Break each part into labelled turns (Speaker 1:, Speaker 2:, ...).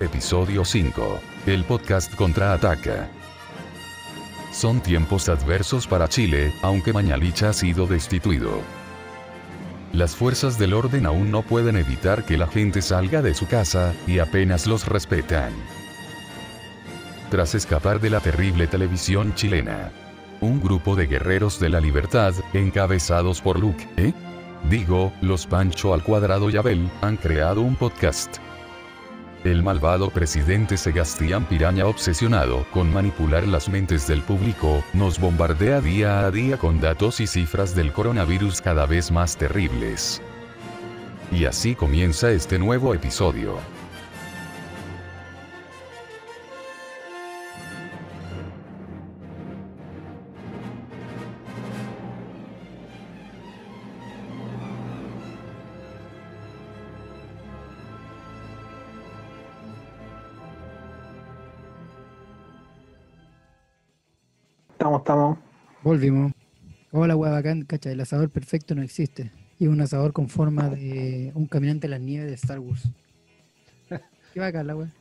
Speaker 1: Episodio 5. El podcast contraataca. Son tiempos adversos para Chile, aunque Mañalich ha sido destituido. Las fuerzas del orden aún no pueden evitar que la gente salga de su casa, y apenas los respetan. Tras escapar de la terrible televisión chilena. Un grupo de guerreros de la libertad, encabezados por Luke, ¿eh? Digo, los Pancho al cuadrado y Abel, han creado un podcast. El malvado presidente Sebastián Piraña obsesionado con manipular las mentes del público, nos bombardea día a día con datos y cifras del coronavirus cada vez más terribles. Y así comienza este nuevo episodio.
Speaker 2: Estamos.
Speaker 3: Volvimos. Hola, hueá bacán, cacha, el asador perfecto no existe. Y un asador con forma de un caminante en las nieves de Star Wars. Qué bacán la weá.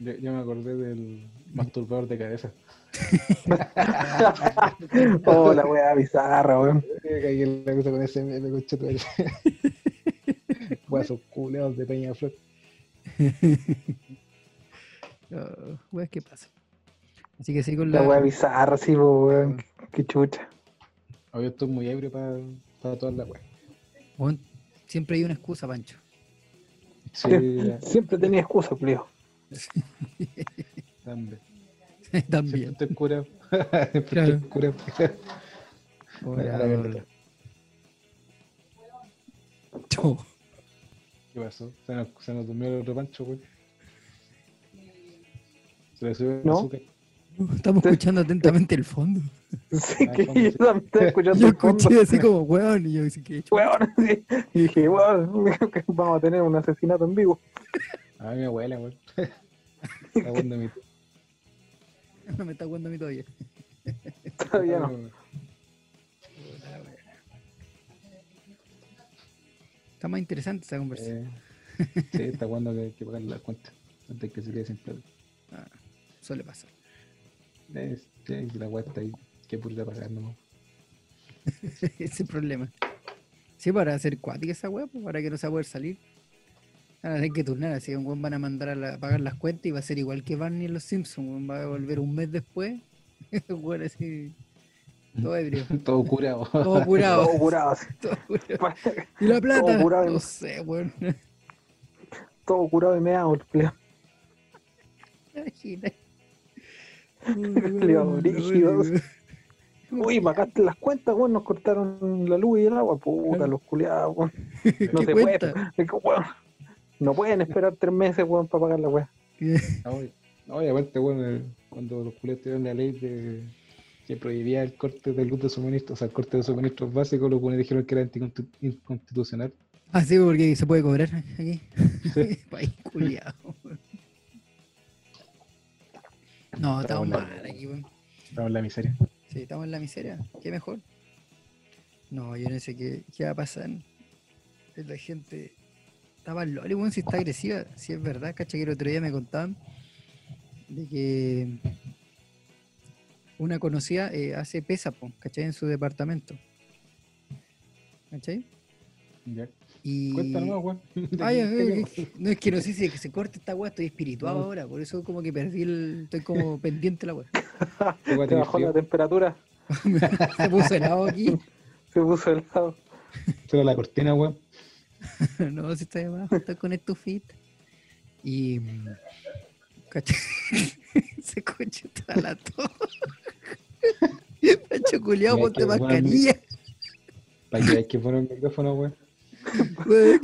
Speaker 4: Yo, yo me acordé del masturbador de cabeza.
Speaker 2: oh, la weá bizarra, weón.
Speaker 4: Caí en la cosa con ese meme, concheto. Guasos culeados de Peña Flor.
Speaker 3: Oh, weas, ¿qué pasa? Así que sí con
Speaker 2: La
Speaker 3: la.
Speaker 2: weá bizarra, sí, weón. Qué- Qué chucha.
Speaker 4: Hoy estoy muy ebrio para todas las weas.
Speaker 3: Weón, siempre hay una excusa, Pancho.
Speaker 4: Sí,
Speaker 2: Siempre tenía excusa, Plio.
Speaker 4: también.
Speaker 3: También.
Speaker 4: Siempre estoy curado. Siempre La verdad.
Speaker 3: Chau.
Speaker 4: ¿Qué pasó? Se nos, se nos durmió el otro pancho, güey. Se le subió el
Speaker 2: ¿No?
Speaker 4: azúcar.
Speaker 3: Estamos escuchando atentamente el fondo.
Speaker 2: Sí, que
Speaker 4: ¿cómo
Speaker 2: yo también estaba escuchando
Speaker 3: Yo
Speaker 2: el fondo.
Speaker 3: escuché así como, weón, y yo dije, ¿qué?
Speaker 2: Weón, sí. Y dije, weón, que vamos a tener un asesinato en vivo.
Speaker 4: Ay, mi abuela, güey. Está bueno mi.
Speaker 3: No me está jugando a mí todavía.
Speaker 2: Todavía no.
Speaker 3: Está más interesante esa conversación.
Speaker 4: Eh, sí, está bueno que hay que pagar la cuenta antes que se quede sin plata.
Speaker 3: Ah, suele pasar.
Speaker 4: Este, y la weá está ahí, que pura pagar nomás.
Speaker 3: Ese es el problema. Sí, para hacer cuática esa weá, pues, para que no se va a poder salir. Van a tener que turnar, así que un weón van a mandar a, la- a pagar las cuentas y va a ser igual que Barney en los Simpsons, va a volver un mes después. Bueno, así. Todo ebrio.
Speaker 4: Todo curado.
Speaker 3: Todo curado.
Speaker 2: Todo curado, así.
Speaker 3: todo curado. ¿Y la plata?
Speaker 2: Todo curado.
Speaker 3: No sé, weón.
Speaker 2: Todo curado y meado, el Plio. Uy, pagaste las cuentas, weón, nos cortaron la luz y el agua. Puta, los culiados, weón. No
Speaker 3: ¿Qué
Speaker 2: se puede.
Speaker 3: cuenta?
Speaker 2: Weón, No pueden esperar tres meses, weón, para pagar la weá.
Speaker 4: No, y- aparte, bueno, el- cuando los culeros tuvieron la ley de que prohibía el corte de luz de suministro, o sea, el corte de suministros básicos, los culeros dijeron que era inconstitucional.
Speaker 3: Ah, sí, porque se puede cobrar aquí. País culiao. No, estamos
Speaker 4: Estamos
Speaker 3: mal aquí, weón.
Speaker 4: Estamos en la miseria.
Speaker 3: Sí, estamos en la miseria. ¿Qué mejor? No, yo no sé qué, qué va a pasar. La gente estaba loli, weón, si está agresiva. Si es verdad, cacha que el otro día me contaban de que una conocida eh, hace pesa, po, ¿cachai? En su departamento. ¿Cachai?
Speaker 4: Ya.
Speaker 3: Y...
Speaker 4: Cuéntanos, weón.
Speaker 3: Ay,
Speaker 4: ¿De qué-
Speaker 3: ay,
Speaker 4: qué-
Speaker 3: ay, no es que no sé si es que se corte esta weá, estoy espirituado
Speaker 4: No.
Speaker 3: ahora, por eso como que perdí el. Estoy como pendiente la weá.
Speaker 4: tiene
Speaker 2: bajó la temperatura,
Speaker 3: Se puso helado aquí.
Speaker 2: se puso helado.
Speaker 4: Solo la cortina, weón.
Speaker 3: no, si estoy abajo, estoy con estufita. Y. se escucha toda la tos. Pacho culiao,
Speaker 4: Mira,
Speaker 3: ponte mascarilla.
Speaker 4: Para que hay que poner el micrófono, weón.
Speaker 3: Madre,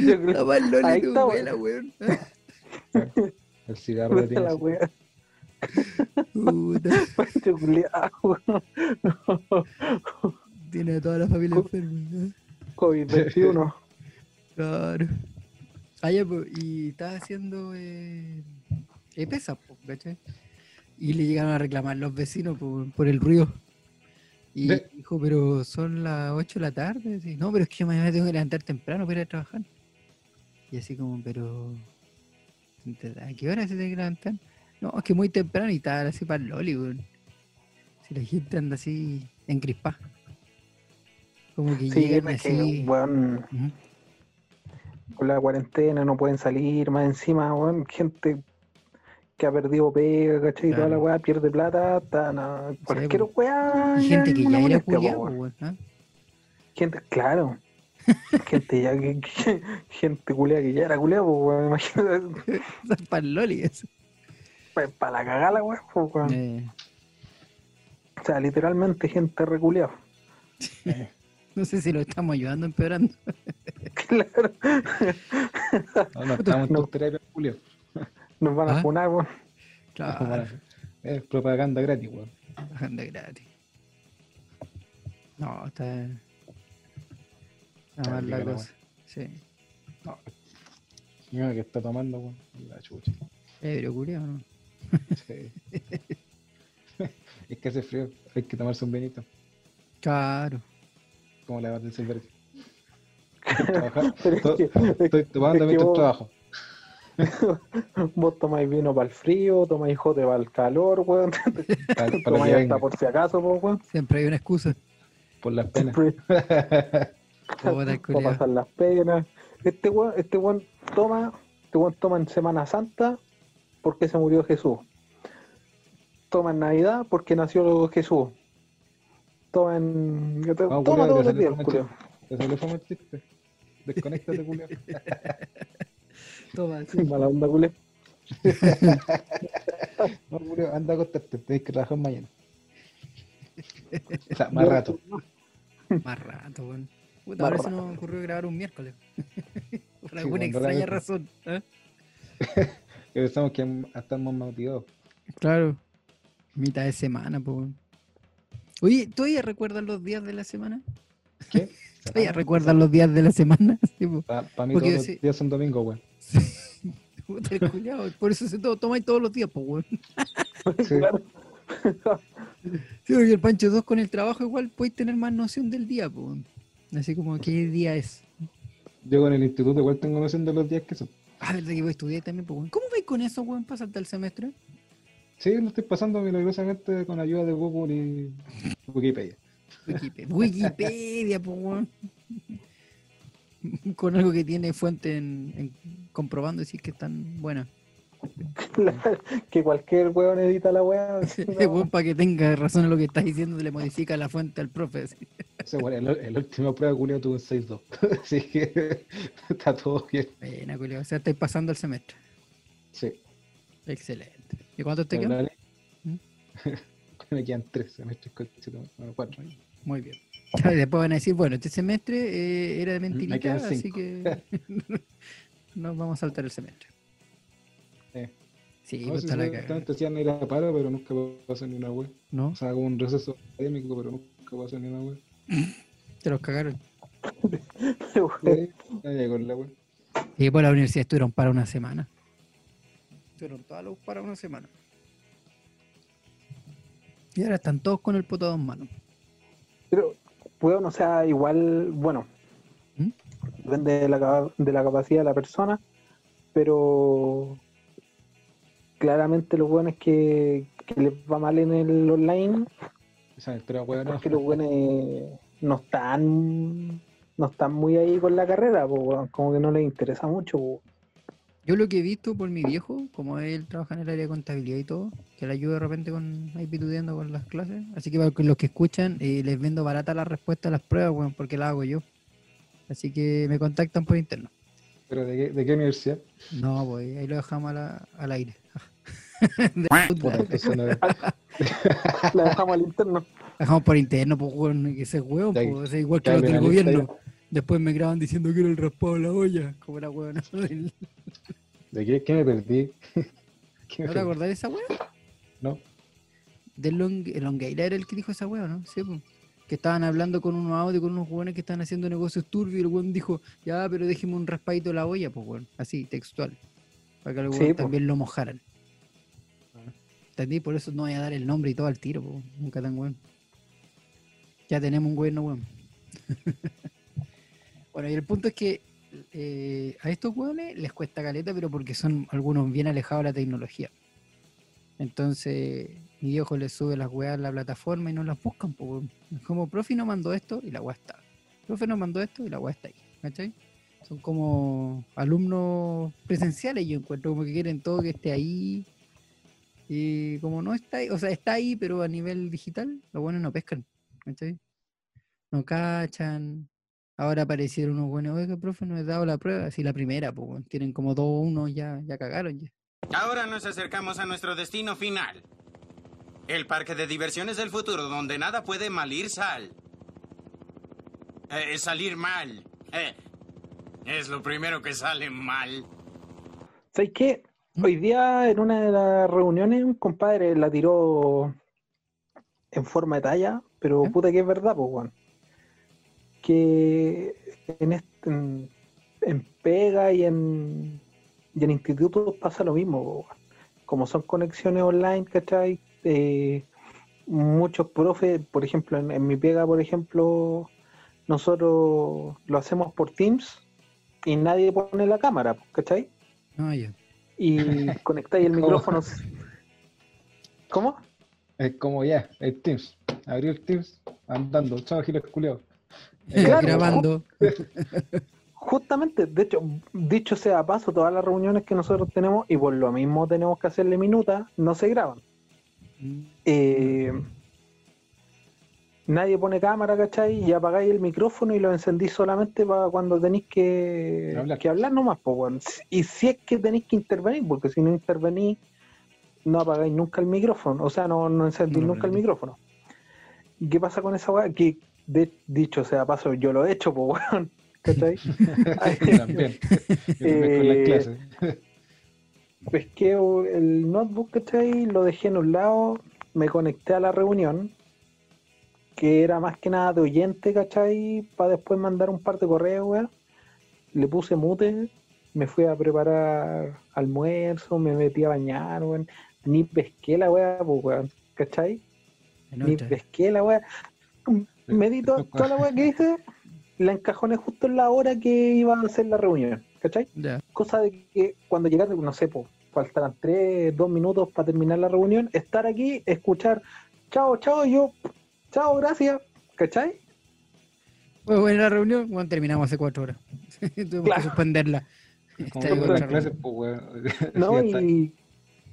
Speaker 2: Yo creo
Speaker 3: La más loli
Speaker 2: Ahí
Speaker 3: de
Speaker 2: está,
Speaker 3: abuela, weón.
Speaker 4: El cigarro
Speaker 2: que
Speaker 4: tiene
Speaker 2: la weá.
Speaker 3: Puta,
Speaker 2: Pacho culiao, weón.
Speaker 3: tiene a toda la familia
Speaker 2: Co-
Speaker 3: enferma. ¿eh?
Speaker 2: COVID-21.
Speaker 3: Claro. Ah, ya, pues, y estaba haciendo eh, eh, pesas, po, ¿cachai? Y le llegaron a reclamar los vecinos por, por el ruido. Y
Speaker 4: De-
Speaker 3: dijo, pero son las 8 de la tarde. Sí, no, pero es que yo mañana tengo que levantar temprano para ir a trabajar. Y así como, pero. ¿A qué hora se tiene que levantar? No, es que muy temprano y tal, así para el loli, weón. Si la gente anda así encrispada. Como que
Speaker 2: Sí,
Speaker 3: llegan
Speaker 2: que,
Speaker 3: así.
Speaker 2: weón,
Speaker 3: Ujú.
Speaker 2: con la cuarentena no pueden salir, más encima, weón, gente que ha perdido pega, ¿cachai? Y toda la weá pierde plata, está, na- cualquier
Speaker 3: po.
Speaker 2: weá.
Speaker 3: Y
Speaker 2: ya
Speaker 3: gente que ya era culiada,
Speaker 2: weón.
Speaker 3: weón. ¿ah?
Speaker 2: Gente, claro. gente ya que, que- gente culiada que ya era culiada, pues weón, imagínate,
Speaker 3: para el loli eso.
Speaker 2: para la cagada la weá, pues, weón.
Speaker 3: Eh,
Speaker 2: O sea, literalmente gente reculeada.
Speaker 3: no sé si lo estamos ayudando empeorando.
Speaker 2: claro.
Speaker 4: No, no estamos en
Speaker 2: No.
Speaker 4: tu terapia, Julio.
Speaker 2: Nos van a
Speaker 3: ¿Ah?
Speaker 2: funar, weón.
Speaker 3: Claro,
Speaker 4: Es propaganda gratis, weón.
Speaker 3: bajando gratis. No, está. Está mal la cosa. Sí.
Speaker 4: Mira que está tomando, weón. La chucha.
Speaker 3: Ebrio, culiao, ¿no?
Speaker 4: Sí. es que hace frío, hay que tomarse un vinito.
Speaker 3: Claro.
Speaker 4: Como la del Silver. Estoy tomando mientras trabajo.
Speaker 2: Vos tomáis vino para el frío, tomáis jote para el calor, weón. Tomáis hasta por si acaso, weón.
Speaker 3: Siempre hay una excusa.
Speaker 4: por las penas.
Speaker 3: El culiao.
Speaker 2: pasar las penas. Este weón, este weón toma, este weón toma en Semana Santa porque se murió Jesús. Toma en Navidad porque nació Jesús. Toma en. toma
Speaker 4: que
Speaker 2: los
Speaker 4: se
Speaker 2: días,
Speaker 4: le fue
Speaker 2: culiao.
Speaker 4: Te salió fama el chiste. Desconéctate, Julio.
Speaker 3: Toma, sí.
Speaker 2: Mala onda, culiao.
Speaker 4: No, Julio, anda a acostarte, tenés que trabajar mañana. O sea, más rato.
Speaker 3: Más rato, weón. Puta, ahora se nos ocurrió grabar un miércoles. Por
Speaker 4: Sí,
Speaker 3: alguna extraña
Speaker 4: la-
Speaker 3: razón. ¿eh?
Speaker 4: Que pensamos que estamos motivados.
Speaker 3: Claro. Mitad de semana, pues. weón. Oye, ¿todavía recuerdas los días de la semana?
Speaker 4: ¿Qué?
Speaker 3: ¿Todavía recuerdas los días de la semana? Sí, po.
Speaker 4: Para mí
Speaker 3: Porque
Speaker 4: todos los
Speaker 3: sí.
Speaker 4: días son domingos, weón.
Speaker 3: Por eso se todo, tomáis todos los días, pues, weón.
Speaker 4: Sí.
Speaker 2: Claro.
Speaker 3: Sí, porque el Pancho 2 con el trabajo igual podéis tener más noción del día, pues. Así como qué día es.
Speaker 4: Yo con el instituto igual tengo noción de los días que son.
Speaker 3: Ah, verdad que voy a estudiar también, pues, weón. ¿Cómo vais con eso, weón, para saltar el semestre?
Speaker 4: Sí, lo estoy pasando milagrosamente con ayuda de Google y Wikipedia.
Speaker 3: Wikipedia, Wikipedia pues, weón. Con algo que tiene fuente en, en comprobando decir que están buenas.
Speaker 2: que cualquier weón edita la weá. no.
Speaker 3: para que tenga razón en lo que estás diciendo, le modifica la fuente al profe.
Speaker 4: sea, bueno, el, el último prueba Julio tuvo un 6-2. Así que está todo bien.
Speaker 3: Buena, culiao. O sea, estáis pasando el semestre.
Speaker 4: Sí.
Speaker 3: Excelente. ¿Y cuánto te quedan? ¿Mm?
Speaker 4: Me quedan tres semestres, bueno, cuatro.
Speaker 3: Muy bien. Y Después van a decir, bueno, este semestre eh, era de mentirita,
Speaker 4: quedan
Speaker 3: así que nos vamos a saltar el semestre.
Speaker 4: Eh.
Speaker 3: Sí,
Speaker 4: No,
Speaker 3: pues está la
Speaker 4: ir a paro, pero nunca pasó ni una web.
Speaker 3: ¿No?
Speaker 4: O sea, como un receso académico, pero nunca pasó ni una web.
Speaker 3: Te los cagaron.
Speaker 4: Sí, ya llegó la web.
Speaker 3: Y por la universidad estuvieron para una semana. Estuvieron todos los para una semana. Y ahora están todos con el poto a dos manos.
Speaker 2: Pero, weón, o sea, igual, bueno. Depende de la, de la capacidad de la persona, pero claramente los buenos que, que les va mal en el online,
Speaker 4: pero weón, no.
Speaker 2: porque los buenos no están no están muy ahí con la carrera, po, como que no les interesa mucho. po.
Speaker 3: Yo lo que he visto por mi viejo, como él trabaja en el área de contabilidad y todo, que le ayuda de repente con ahí pitudeando con las clases. Así que para los que escuchan, eh, les vendo barata la respuesta a las pruebas, weón, porque la hago yo. Así que me contactan por interno.
Speaker 4: ¿Pero de qué, de qué universidad?
Speaker 3: No, pues ahí lo dejamos a la- al aire. De
Speaker 2: La dejamos al interno.
Speaker 3: Dejamos por interno, pues, weón, que ese
Speaker 4: Ya-
Speaker 3: pues, o sea, igual que los del gobierno. Después me graban diciendo que era el raspado de la olla, como era weón. ¿No
Speaker 4: ¿De qué, qué me perdí? ¿Qué me
Speaker 3: te acordás de esa weón?
Speaker 4: No.
Speaker 3: Del Long, el Longueira era el que dijo esa weón, ¿no? Sí, pues. Que estaban hablando con unos audios, con unos weones que estaban haciendo negocios turbios y el weón dijo, ya, pero déjeme un raspadito de la olla, pues weón. Así, textual. Para que el
Speaker 2: Sí,
Speaker 3: también lo mojaran. ¿Entendí? Por eso no voy a dar el nombre y todo al tiro. Nunca tan weón. Ya tenemos un weón, no weón. bueno, y el punto es que eh, a estos hueones les cuesta caleta, pero porque son algunos bien alejados de la tecnología. Entonces, mi viejo les sube las weas a la plataforma y no las buscan. po, como, profe no mandó esto y la wea está. Profe no mandó esto y la wea está ahí. ¿Cachai? Son como alumnos presenciales, yo encuentro como que quieren todo que esté ahí. Y como no está ahí, o sea, está ahí, pero a nivel digital, los buenos no pescan. ¿Cachai? No cachan. Ahora aparecieron unos buenos, oiga, profe, no he dado la prueba. Así la primera, pues, tienen como dos o uno, ya, ya cagaron.
Speaker 5: Ahora nos acercamos a nuestro destino final. El parque de diversiones del futuro, donde nada puede mal ir sal. Eh, salir mal. Eh, es lo primero que sale mal.
Speaker 2: ¿Sabes qué? Hoy día en una de las reuniones un compadre la tiró en forma de talla, pero puta que es verdad, pues, weón. Que en, este, en, en pega y en, y en institutos pasa lo mismo, po. Como son conexiones online, ¿cachai? Eh, muchos profes, por ejemplo, en, en mi pega, por ejemplo, nosotros lo hacemos por Teams y nadie pone la cámara, ¿cachai?
Speaker 3: Ya.
Speaker 2: y conectáis el micrófono. ¿Cómo?
Speaker 4: Es como ya, el Teams. Abrió el Teams, andando. Chao, Giles Culeado.
Speaker 2: Claro.
Speaker 3: Grabando.
Speaker 2: Justamente, de hecho, dicho sea paso, todas las reuniones que nosotros tenemos, y por lo mismo tenemos que hacerle minutas, no se graban. Eh, nadie pone cámara, ¿cachai? Y apagáis el micrófono y lo encendís solamente para cuando tenéis que
Speaker 4: Hablar.
Speaker 2: que hablar nomás, po, weón. Y si es que tenéis que intervenir, porque si no intervenís, no apagáis nunca el micrófono, o sea, no, no encendís
Speaker 3: No
Speaker 2: nunca el micrófono. ¿Y qué pasa con esa weá? Que, de- dicho sea paso, yo lo he hecho, po, weón. ¿Cachai?
Speaker 4: Yo también. Yo también con las
Speaker 2: Eh,
Speaker 4: clases.
Speaker 2: Pesqué el notebook, ¿cachai? Lo dejé en un lado, me conecté a la reunión, que era más que nada de oyente, ¿cachai? Para después mandar un par de correos, weón. Le puse mute, me fui a preparar almuerzo, me metí a bañar, weón. Ni pesqué la weá, pues, weón, ¿cachai? Ni pesqué la weá. Me di to- toda la weá que hice, la encajoné justo en la hora que iba a hacer la reunión, ¿cachai? Cosa de que cuando llegaste, no sé, pues, faltarán tres, dos minutos para terminar la reunión, estar aquí, escuchar, chao, chao, y yo, chao, gracias, ¿cachai?
Speaker 3: Fue buena la reunión, bueno, terminamos hace cuatro horas. Tuvimos
Speaker 2: Claro.
Speaker 3: que suspenderla.
Speaker 4: Clases, pues, weón.
Speaker 2: No, y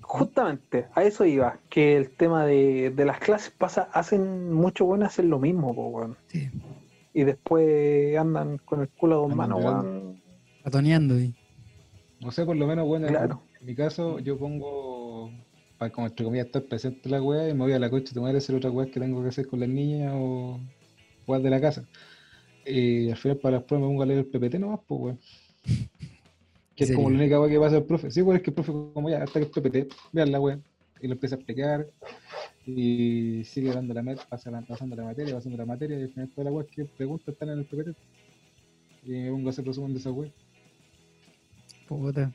Speaker 2: justamente a eso iba, que el tema de, de las clases pasa, hacen mucho bueno hacer lo mismo, po, weón.
Speaker 3: Sí,
Speaker 2: Y después andan con el culo a dos manos,
Speaker 4: mirando.
Speaker 2: weón.
Speaker 3: atoneando. y-
Speaker 4: No sé, por lo menos, bueno, en-
Speaker 2: Claro.
Speaker 4: en mi caso, yo pongo, para como entre comillas, estar presente en la weá y me voy a la coche tomar a hacer otra weá que tengo que hacer con las niñas o weas de la casa. Y al final, para las pruebas, me pongo a leer el PPT nomás, pues, weón. Que es
Speaker 3: ¿En
Speaker 4: como la única weá que pasa el profe. Sí, weón, es que el profe, como ya, hasta que el PPT, vean la weá. Y lo empieza a explicar y sigue dando la met- pasa la- pasando la materia, pasando la materia y al final toda la weá que pregunta están en el PPT. Y me pongo a hacer resumen de esa weá.
Speaker 3: Puta.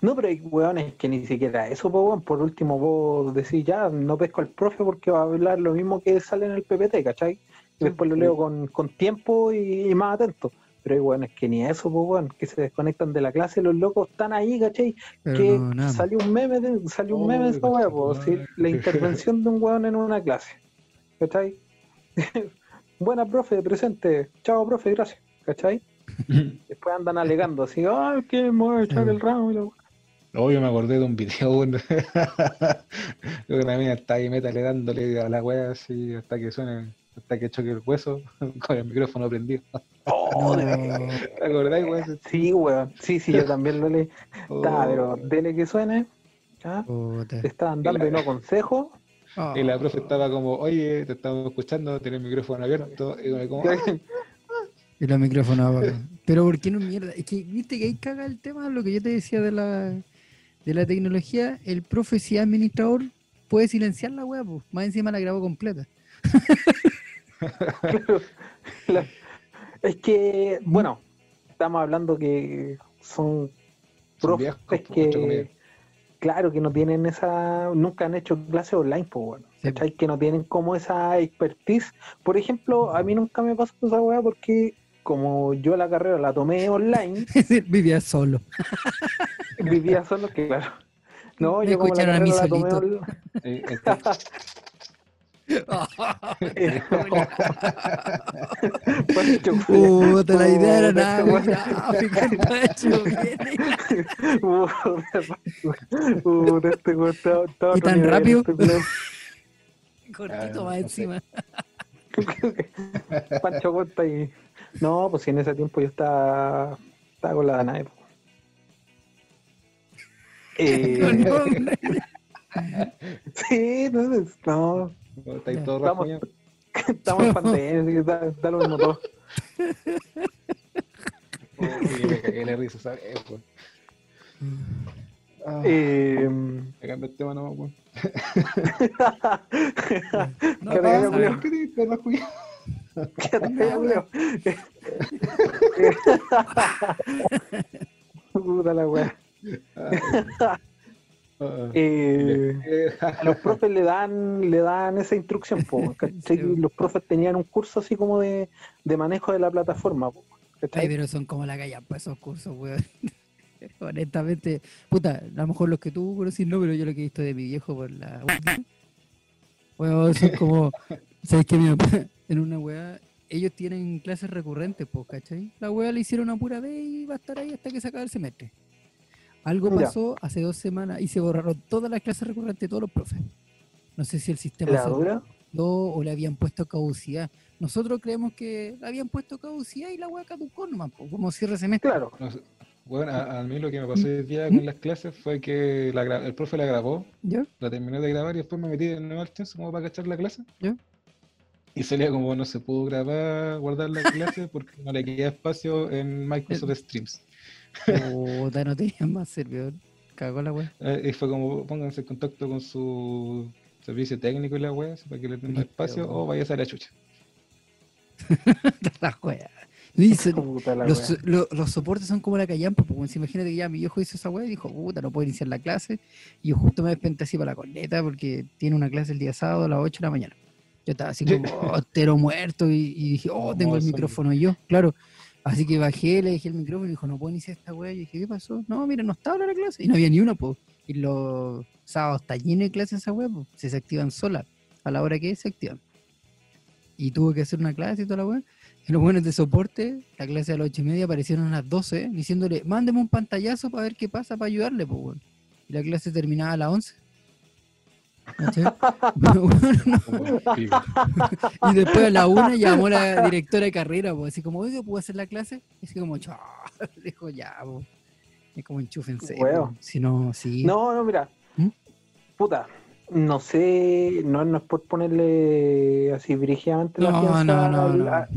Speaker 2: No, pero hay weones que ni siquiera eso, po, weón. Por último, vos decís, ya, no pesco al profe porque va a hablar lo mismo que sale en el PPT, ¿cachai? Y después lo leo con, con tiempo y, y más atento. Pero hay weones que ni eso, po, weón, que se desconectan de la clase, los locos están ahí, ¿cachai?
Speaker 3: Pero
Speaker 2: que
Speaker 3: no,
Speaker 2: salió un meme de, salió un
Speaker 4: Oh,
Speaker 2: meme de esa weá, sí, la intervención de un weón en una clase. ¿Cachai? Buena profe, presente. Chao, profe, gracias. ¿Cachai? Después andan alegando así, ay, que me voy a echar el ramo y la weá".
Speaker 4: Oh, yo me acordé de un video, bueno. Creo que la mina está ahí métale dándole a la wea así hasta que suene, hasta que choque el hueso con el micrófono prendido.
Speaker 2: Oh, de verdad.
Speaker 3: No,
Speaker 4: ¿Te acordáis, weón?
Speaker 2: Sí, weón. Sí, sí, yo también lo leí.
Speaker 4: Oh,
Speaker 2: Está, pero dele que suene. ¿ah? Te estaban dando y no consejo.
Speaker 3: Oh,
Speaker 4: Y la profe estaba como, oye, te estamos escuchando, tenés el micrófono abierto. Y yo como.
Speaker 3: Y los micrófonos apagados. Pero ¿por qué no mierda? Es que, viste que ahí caga el tema, lo que yo te decía de la, de la tecnología. El profe, si es administrador, puede silenciar la web, pues. Más encima la grabó completa.
Speaker 2: La- es que, bueno, estamos hablando que son
Speaker 4: Son
Speaker 2: profes
Speaker 4: viejos,
Speaker 2: que, claro, que no tienen esa, nunca han hecho clases online, pues bueno,
Speaker 3: Sí.
Speaker 2: Que no tienen como esa expertise. Por ejemplo, a mí nunca me pasó esa weá porque como yo la carrera la tomé online,
Speaker 3: Vivía solo.
Speaker 2: vivía solo que claro. No,
Speaker 3: Me
Speaker 2: yo como la
Speaker 3: escucharon a mí
Speaker 2: carrera la tomé online.
Speaker 4: Este-
Speaker 3: Puta, la idea era nada, ¿Y tan rápido?
Speaker 2: este.
Speaker 3: Cortito
Speaker 4: Ah,
Speaker 3: más
Speaker 4: sé.
Speaker 3: encima.
Speaker 2: Pancho Costa y. No, pues si en ese tiempo yo estaba, estaba con la Danae. Eh, sí, no, no,
Speaker 4: no, está ahí todo
Speaker 2: Estamos- estamos en pandemia, así que da, da lo mismo todo.
Speaker 4: Oh, y me cagué la risa, ¿sabes? Pues. Ah,
Speaker 2: Eh,
Speaker 4: el tema nomás, weón.
Speaker 3: No
Speaker 2: ¿Qué
Speaker 3: pasa,
Speaker 2: te-
Speaker 3: weón.
Speaker 4: ¿Qué te está rajuñado?
Speaker 2: quédate callado, Leo. Puta la wea.
Speaker 4: Ah,
Speaker 2: Eh, a los profes le dan le dan esa instrucción po, los profes tenían un curso así como de, de manejo de la plataforma.
Speaker 3: Ay, pero son como la callampa esos cursos, weón. Honestamente, puta, a lo mejor los que tú conoces no, pero yo lo que he visto de mi viejo por la weón, son como, ¿sabes qué? Mi papá, en una weá, ellos tienen clases recurrentes, pues, ¿cachai? La weá le hicieron una pura vez y va a estar ahí hasta que se acabe el semestre. Algo pasó hace dos semanas y se borraron todas las clases recurrentes de todos los profes. No sé si el sistema
Speaker 2: ¿La
Speaker 3: se
Speaker 2: dura?
Speaker 3: o le habían puesto caducidad. Nosotros creemos que le habían puesto caducidad y la weá caducó nomás, po, como cierre semestre.
Speaker 2: claro
Speaker 4: no sé. Bueno, a, a mí lo que me pasó hoy día con las clases fue que la el profe la grabó,
Speaker 3: ¿Ya?
Speaker 4: la terminé de grabar y después me metí de nuevo al Teams como para cachar la clase.
Speaker 3: ¿Ya?
Speaker 4: Y salía como no se pudo grabar, guardar la clase porque no le quedaba espacio en Microsoft Streams.
Speaker 3: Puta, no tenían más servidor. Cagó la weá.
Speaker 4: Eh, y fue como pónganse en contacto con su servicio técnico y la wea, para que le den más espacio o vaya a la chucha.
Speaker 3: la weá. Dice,
Speaker 2: Puta la
Speaker 3: los,
Speaker 2: wea.
Speaker 3: lo- los soportes son como la callampa, pues imagínate que ya mi viejo hizo esa weá y dijo, puta, no puedo iniciar la clase. Y yo justo me despenté así para la corneta porque tiene una clase el día sábado a las 8 de la mañana. Yo estaba así como oh, muerto y, y dije, oh, tengo el micrófono y yo, claro. Así que bajé, le dejé el micrófono y dijo, no puedo iniciar esta weá. Y dije, ¿qué pasó? No, mira, no estaba la clase. Y no había ni una, pues. Y los sábados está lleno de clases esa weá, pues. Se se activan solas. A la hora que se activan. Y tuve que hacer una clase y toda la weá. Y los buenos de soporte, la clase a las ocho y media aparecieron a las 12, diciéndole, mándeme un pantallazo para ver qué pasa para ayudarle, pues, weón. Y la clase terminaba a las 11. Bueno, y después a la una llamó la directora de carrera, pues, así como, oiga, ¿puedo hacer la clase? Y así como, chao, dijo, ya, pues. Es como enchúfense. Pues. Si no, sí.
Speaker 2: no no mira
Speaker 3: ¿Mm?
Speaker 2: puta no sé no, no es por ponerle así brígidamente la fianza
Speaker 3: no, no,
Speaker 2: al,
Speaker 3: no.
Speaker 2: a-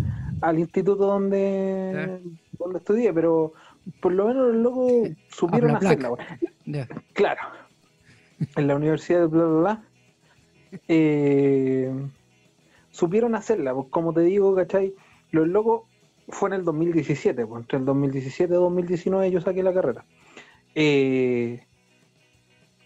Speaker 2: al instituto donde donde estudié pero por lo menos los locos supieron
Speaker 3: la
Speaker 2: hacerla. Claro. En la universidad de bla, bla, bla. eh, supieron hacerla. pues, como te digo, ¿cachai? Los locos fue en el 2017. Pues, entre el 2017 y 2019 yo saqué la carrera. Eh,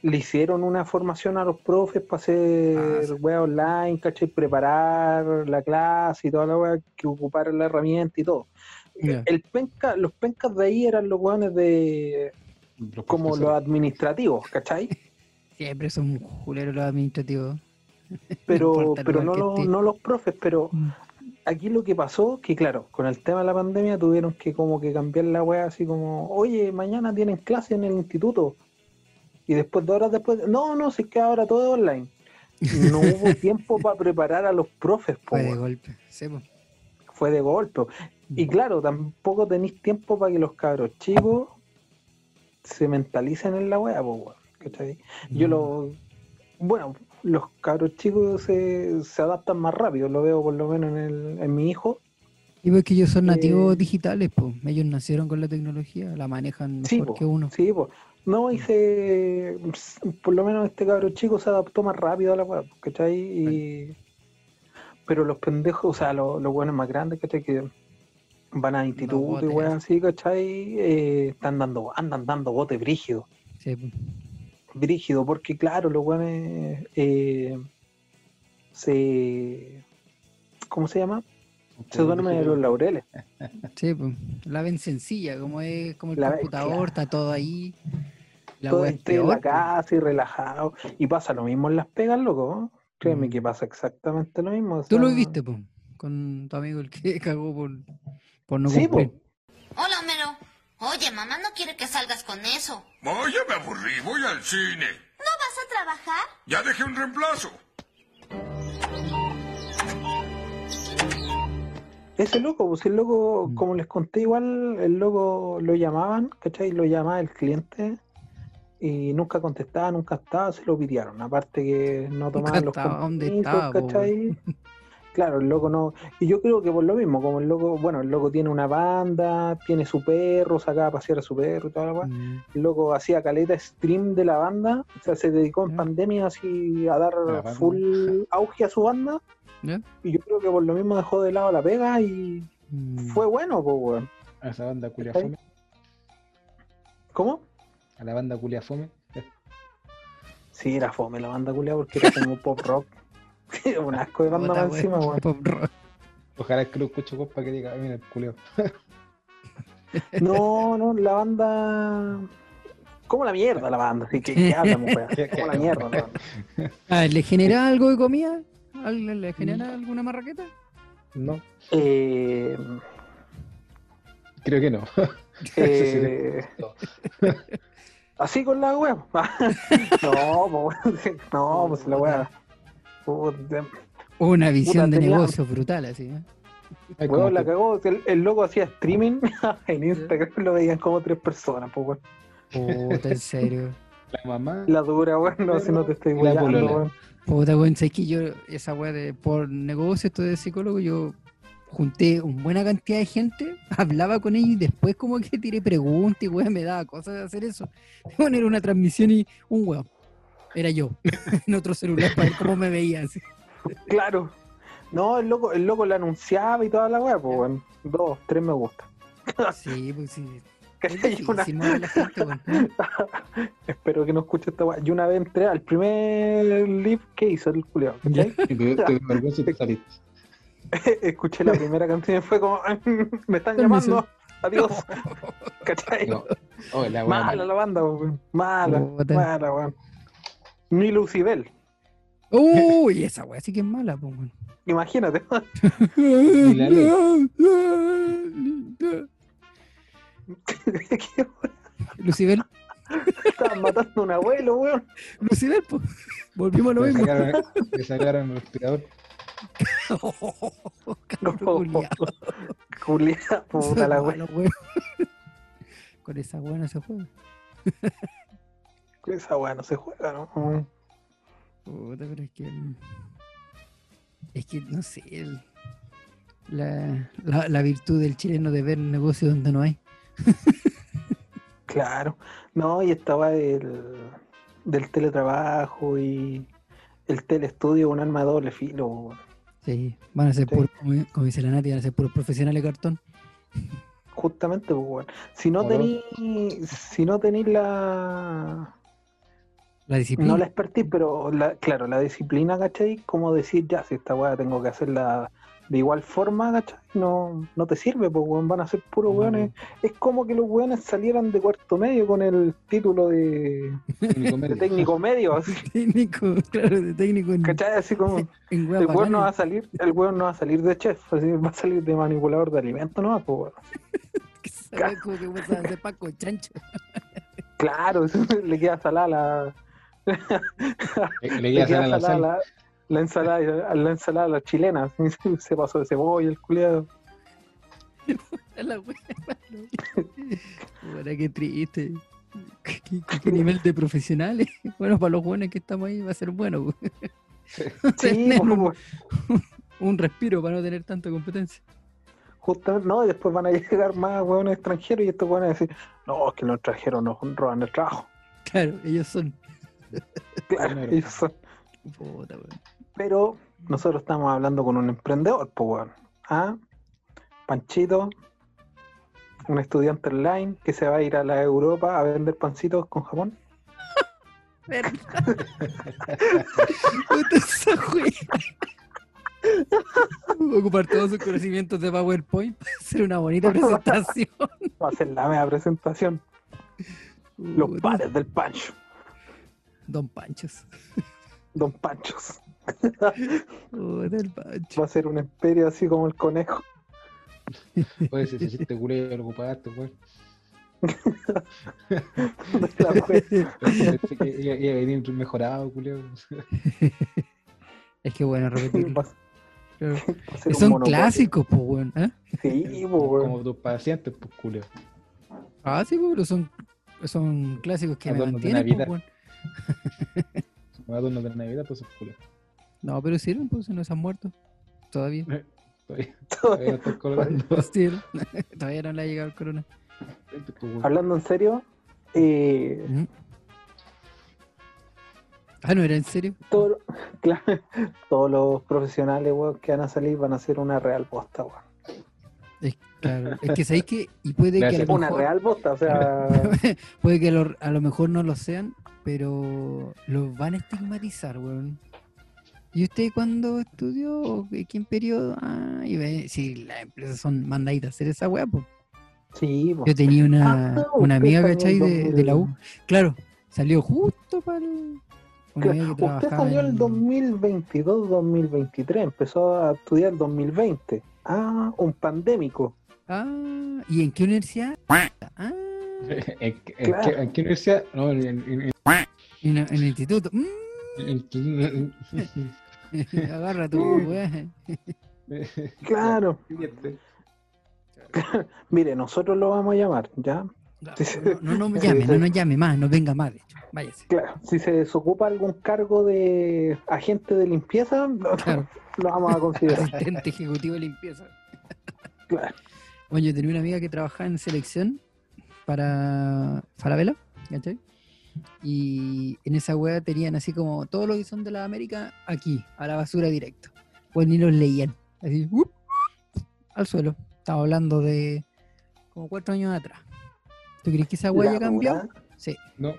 Speaker 2: le hicieron una formación a los profes para hacer
Speaker 3: Ah, sí.
Speaker 2: wea online, ¿cachai? Preparar la clase y toda la wea, que ocuparan la herramienta y todo.
Speaker 3: Ya.
Speaker 2: El penca, los pencas de ahí eran los weones de
Speaker 4: Los
Speaker 2: como los administrativos, ¿cachai?
Speaker 3: Siempre son juleros los administrativos.
Speaker 2: Pero,
Speaker 3: el
Speaker 2: pero no,
Speaker 3: esté.
Speaker 2: no los profes, pero
Speaker 3: Mm.
Speaker 2: aquí lo que pasó, que claro, con el tema de la pandemia tuvieron que como que cambiar la wea así como, oye, mañana tienen clase en el instituto. Y después de horas después, no, no, si es que ahora todo es online. No hubo tiempo para preparar a los profes, po,
Speaker 3: Fue de golpe. Sí,
Speaker 2: fue de golpe. Y claro, tampoco tenéis tiempo para que los cabros chicos se mentalicen en la wea, po, weón, ¿cachai? Yo lo. Bueno, los cabros chicos se, se adaptan más rápido, lo veo por lo menos en, el, en mi hijo.
Speaker 3: Y pues que ellos son nativos
Speaker 2: Eh,
Speaker 3: digitales, pues. Ellos nacieron con la tecnología, la manejan mejor
Speaker 2: Sí, po,
Speaker 3: que uno.
Speaker 2: sí, po. No, y se. Por lo menos este cabro chico se adaptó más rápido a la web, ¿cachai? Y, pero los pendejos, o sea, los, los buenos más grandes, ¿cachai? Que van al instituto y
Speaker 3: botes.
Speaker 2: weas así, ¿cachai? Eh, están dando, andan dando botes brígidos.
Speaker 3: Sí, pues.
Speaker 2: Brígido, porque claro, los weones eh, se. ¿Cómo se llama? Se duerme en los laureles.
Speaker 3: Sí, pues, la ven sencilla, como es como el
Speaker 2: La ven-
Speaker 3: computador,
Speaker 2: claro.
Speaker 3: está todo ahí. La
Speaker 2: Todo esté en la
Speaker 3: pues.
Speaker 2: casa y relajado. Y pasa lo mismo en las pegas, loco. Créeme
Speaker 3: Mm.
Speaker 2: que pasa exactamente lo mismo. o
Speaker 3: Tú lo
Speaker 2: sea,
Speaker 3: viste, pues, con tu amigo el que cagó por, por no
Speaker 2: Sí,
Speaker 3: cumplir.
Speaker 2: po.
Speaker 6: Hola. Oye, mamá no quiere que salgas con eso.
Speaker 7: Vaya, me aburrí, voy al cine.
Speaker 6: ¿No vas a trabajar?
Speaker 7: Ya dejé un reemplazo.
Speaker 2: Ese loco, pues el loco,
Speaker 3: Mm.
Speaker 2: como les conté igual, el loco lo llamaban, ¿cachai? Lo llamaba el cliente y nunca contestaba, nunca estaba, se lo pidieron. Aparte que no
Speaker 3: Nunca
Speaker 2: tomaban los
Speaker 3: estaba, ¿dónde estaba.
Speaker 2: Claro, el loco no. Y yo creo que por lo mismo, como el loco, bueno, el loco tiene una banda, tiene su perro, sacaba a pasear a su perro y toda la.
Speaker 3: Mm,
Speaker 2: El loco hacía caleta stream de la banda, o sea, se dedicó en pandemia así a dar full auge a su banda. Y yo creo que por lo mismo dejó de lado la pega y
Speaker 3: mm.
Speaker 2: fue bueno, pues, weón.
Speaker 4: A esa banda culia
Speaker 2: ¿Cachai?
Speaker 4: fome.
Speaker 2: ¿Cómo?
Speaker 4: A la banda culia fome.
Speaker 2: Sí, era fome la banda culia porque era como pop rock. Un asco de banda más encima,
Speaker 3: weón.
Speaker 4: Ojalá que lo escuche para que diga, "Ah, mira el culio.
Speaker 2: No, no, la banda. Como la mierda la banda, así que ¿qué hablamos, weón? Como la mierda, la banda.
Speaker 3: Ah, ¿Le genera algo de comida? ¿Al- ¿Le genera alguna marraqueta?
Speaker 4: No,
Speaker 2: Eh,
Speaker 4: creo que no.
Speaker 2: eh, así con la wea. no, pues, no, pues la wea. Puta,
Speaker 3: Una visión de
Speaker 2: tenía-
Speaker 3: negocio brutal, así. ¿eh?
Speaker 2: La cagó. El, el loco hacía streaming en Instagram, lo veían como tres personas, pues, weón.
Speaker 3: Puta, en serio.
Speaker 4: la mamá.
Speaker 2: La dura, weón, no, si no te estoy
Speaker 4: polola.
Speaker 2: weón.
Speaker 3: Puta, weón, que yo, esa weá de por negocio, esto de psicólogo, yo junté una buena cantidad de gente, hablaba con ellos y después como que tiré preguntas y weón, me daba cosas de hacer eso. De poner una transmisión y un weón. Era yo, en otro celular para ver cómo me veía. así.
Speaker 2: Claro. No, el loco, el loco la anunciaba y toda la weá, pues, weón. Dos, tres me gusta.
Speaker 3: Sí, pues sí.
Speaker 2: Una-
Speaker 3: difícil mover a la gente.
Speaker 2: Espero que no escuche esta weá. Yo una vez entré al primer live que hizo el
Speaker 4: saliste.
Speaker 2: Escuché la primera canción y fue como, me están llamando, adiós. ¿Cachai?
Speaker 4: No. Oh, la
Speaker 2: Mala
Speaker 4: mala.
Speaker 2: la banda, weón. Mala, mala, weón. Ni Lucibel.
Speaker 3: Uy, esa weá sí que es mala, pues, weón.
Speaker 2: Imagínate.
Speaker 3: Lucibel,
Speaker 2: Estaban matando a un abuelo, weón.
Speaker 3: Lucibel, pues. Volvimos a lo mismo.
Speaker 4: le sacaron el respirador.
Speaker 3: Cabrón culiao.
Speaker 2: Julia, puta la weón.
Speaker 3: Con esa weá no se juega.
Speaker 2: Esa weá no se juega, ¿no?
Speaker 3: Puta, pero es que. Es que, no sé. el- la, la, la virtud del chileno de ver negocio donde no hay.
Speaker 2: Claro. No, y estaba del, del teletrabajo y el telestudio, un arma de doble filo.
Speaker 3: Sí, van a ser
Speaker 2: Sí.
Speaker 3: puros, como, dice la Nati, van a ser puros profesionales de cartón.
Speaker 2: Justamente, pues, weón. Si no tení, si no tení la,
Speaker 3: La disciplina.
Speaker 2: no la expertise, pero la, claro, la disciplina, ¿cachai? Como decir, ya, si esta weá tengo que hacerla de igual forma, ¿cachai? No, no te sirve, pues, weón, van a ser puros weones. Es como que los weones salieran de cuarto medio con el título de, técnico medio, así,
Speaker 3: técnico, claro, de técnico en,
Speaker 2: ¿cachai? Así como, el weón no va a salir, el weón no va a salir de chef, así, va a salir de manipulador de alimentos, ¿no? Pues, weón.
Speaker 3: Que como que vas a hacer Paco chancho.
Speaker 2: Claro, le queda salada la,
Speaker 4: Le, le
Speaker 2: queda
Speaker 4: la sal.
Speaker 2: la, la ensalada, la ensalada a la chilena, así, se pasó de cebolla el culiado.
Speaker 3: A la wea, Puta, qué triste. ¿Qué, qué- qué nivel de profesionales. Bueno, para los buenos que estamos ahí va a ser bueno. weón.
Speaker 2: Sí,
Speaker 3: Tener
Speaker 2: pues,
Speaker 3: un,
Speaker 2: weón.
Speaker 3: un respiro para no tener tanta competencia.
Speaker 2: Justamente, no, y después van a llegar más hueones extranjeros y estos van a decir, no, es que los extranjeros nos roban el trabajo.
Speaker 3: Claro, ellos son.
Speaker 2: Claro.
Speaker 3: Puta.
Speaker 2: Pero nosotros estamos hablando con un emprendedor, pues, weón. ¿Ah? Panchito, un estudiante online que se va a ir a la Europa a vender pancitos con Japón.
Speaker 3: ¿Verdad? Puta esa wea. Ocupar todos sus conocimientos de PowerPoint para hacer una bonita presentación.
Speaker 2: Va a ser la mea presentación. Los
Speaker 3: Puta,
Speaker 2: pares del Pancho.
Speaker 3: Don Panchos.
Speaker 2: Don Panchos.
Speaker 3: Pancho.
Speaker 2: Va a ser un imperio así como el conejo.
Speaker 4: Oye, si ese chiste culé lo ocupaste, weón. Pensé que iba a venir mejorado, culeo.
Speaker 3: Es que bueno, repetirlo.
Speaker 2: Ser un
Speaker 3: Son clásicos, pues, weón. ¿eh?
Speaker 2: Sí, weón.
Speaker 4: Como tus pacientes, pues, culeo.
Speaker 3: Ah, sí, pues, pero son, son clásicos que me mantienen, pues, weón.
Speaker 4: Como adornos de Navidad, pues.
Speaker 3: No, pero sirven, pues, no se han muerto. Todavía.
Speaker 4: Todavía, todavía no están colgando.
Speaker 3: Still. Todavía no le ha llegado el corona.
Speaker 4: Pues.
Speaker 2: Hablando en serio, eh.
Speaker 3: Ah, ¿no era en serio?
Speaker 2: todo- claro, todos los profesionales weón, que van a salir van a ser una real bosta, weón.
Speaker 3: Es, claro, es que sabéis que, y puede que a
Speaker 4: hace
Speaker 3: lo
Speaker 2: Una
Speaker 3: mejor,
Speaker 2: real bosta, o sea,
Speaker 3: puede que lo- a lo mejor no lo sean, pero los van a estigmatizar, weón. ¿Y usted cuándo estudió? ¿O ¿En qué periodo? Ah, y ve, si las empresas son mandaditas a hacer esa weá, pues.
Speaker 2: sí.
Speaker 3: Yo tenía una,
Speaker 2: Ah,
Speaker 3: una amiga, ¿cachai? De, de la U.
Speaker 2: 2000.
Speaker 3: Claro, salió justo para el... Una amiga que
Speaker 2: Usted salió el
Speaker 3: en-
Speaker 2: 2022, 2023, empezó a estudiar el 2020. Ah, un pandémico.
Speaker 3: Ah, ¿y en qué universidad? Ah,
Speaker 4: ¿En, qué- en
Speaker 2: Claro.
Speaker 4: qué, en qué universidad? No, en, en-
Speaker 3: el instituto. Mm, agarra tu weá.
Speaker 2: Claro. Mire, nosotros lo vamos a llamar, ¿ya?
Speaker 3: No, no, no llame, no nos llame más, no venga más, de hecho. Váyase.
Speaker 2: Claro, si se desocupa algún cargo de agente de limpieza, lo,
Speaker 3: Claro.
Speaker 2: lo vamos a considerar.
Speaker 3: Asistente ejecutivo de limpieza.
Speaker 2: Claro.
Speaker 3: Bueno, yo tenía una amiga que trabajaba en selección para Falabella, ¿cachai? Y en esa wea tenían así como todo lo que son de la América aquí, a la basura directo. Pues ni los leían. Así, ¡up! al suelo. Estaba hablando de como cuatro años atrás. ¿Tú crees que esa wea
Speaker 2: La
Speaker 3: haya cambiado?
Speaker 2: dura.
Speaker 3: Sí,
Speaker 4: No,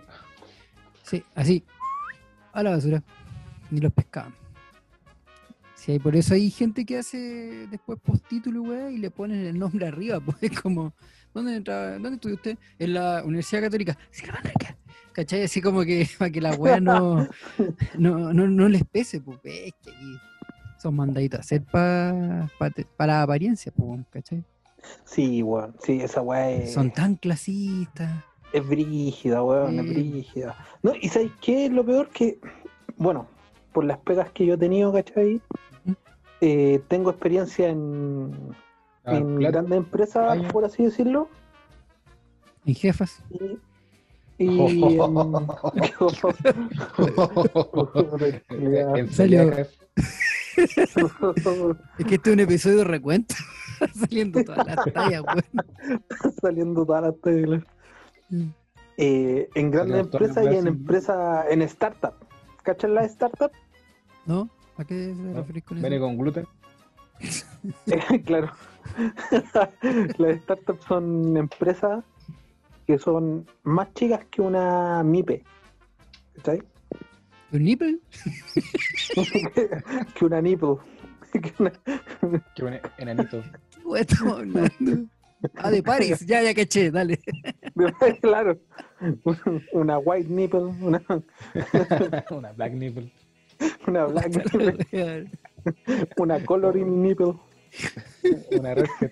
Speaker 3: sí, así. A la basura. Ni los pescaban. Sí, por eso hay gente que hace después postítulo, weá, y le ponen el nombre arriba, pues es como, ¿dónde, entra- ¿dónde estudió usted? En la Universidad Católica. Silva Enrique. ¿Cachai? Así como que para que la weá no, no, no, no les pese, pues es que son mandaditos a hacer pa, pa- para la apariencia, pues, ¿cachai?
Speaker 2: Sí, weón. Sí, esa weá es,
Speaker 3: Son tan clasistas.
Speaker 2: es brígida, weón, es brígida. No, y ¿sabes qué es lo peor? Que, bueno, por las pegas que yo he tenido, ¿cachai? Eh, tengo experiencia en,
Speaker 4: ah,
Speaker 2: en
Speaker 4: plata.
Speaker 2: grandes empresas, por así decirlo.
Speaker 3: En jefas.
Speaker 2: Y, y
Speaker 3: Salió. Es que este es un episodio de recuento. Saliendo todas las tallas, weón.
Speaker 2: saliendo todas las teclas. Eh, en grandes empresas y en empresas, en startup. ¿Cachan las startup?
Speaker 3: ¿No? ¿A qué se
Speaker 4: ¿no?
Speaker 3: referís con eso?
Speaker 4: Viene con gluten.
Speaker 2: claro. las startups son empresas que son más chicas que una MIPE. ¿Cachai?
Speaker 3: ¿Un nipple?
Speaker 2: que una NIPE. que una-
Speaker 4: Que viene enanito.
Speaker 3: ¿Qué weón estamos hablando? Ah, de Paris. Ya, ya caché, dale.
Speaker 2: claro. Una white nipple, una,
Speaker 4: Una black nipple.
Speaker 2: una black nipple, una coloring nipple,
Speaker 4: Una redhead.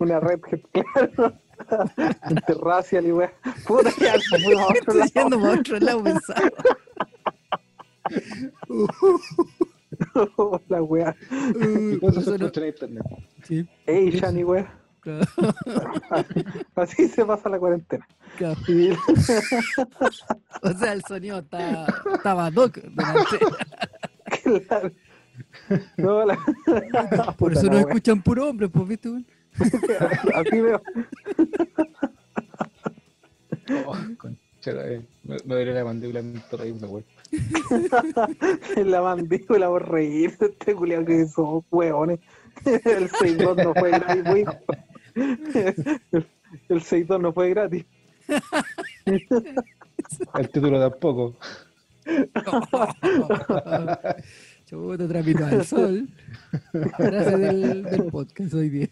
Speaker 2: una redhead, claro. Interracial y weá. Puta, ya se fuimos a otro
Speaker 3: Estoy
Speaker 2: lado.
Speaker 3: yendo para otro lado pensado.
Speaker 2: La weá.
Speaker 4: Cosas
Speaker 3: Eso
Speaker 4: se
Speaker 3: no-
Speaker 4: en internet.
Speaker 3: Sí,
Speaker 2: Ey, Shani, weá.
Speaker 3: claro,
Speaker 2: Así se pasa la cuarentena.
Speaker 3: claro.
Speaker 2: Y-
Speaker 3: O sea, el sonido está, estaba doc delante.
Speaker 2: claro. No, la...
Speaker 3: Por
Speaker 2: Puta
Speaker 3: eso no escuchan puro hombre, pues, ¿viste, weón?
Speaker 2: Así veo.
Speaker 4: Oh, concha, eh. Me, me duele la mandíbula en todo ahí, me güey.
Speaker 2: En la mandíbula por reírse, este culiao que son hueones. El 6-2 no fue gratis. El, el 6-2 no fue gratis.
Speaker 4: El título tampoco.
Speaker 3: Chuta, trapito al sol. Frase del, del podcast hoy día.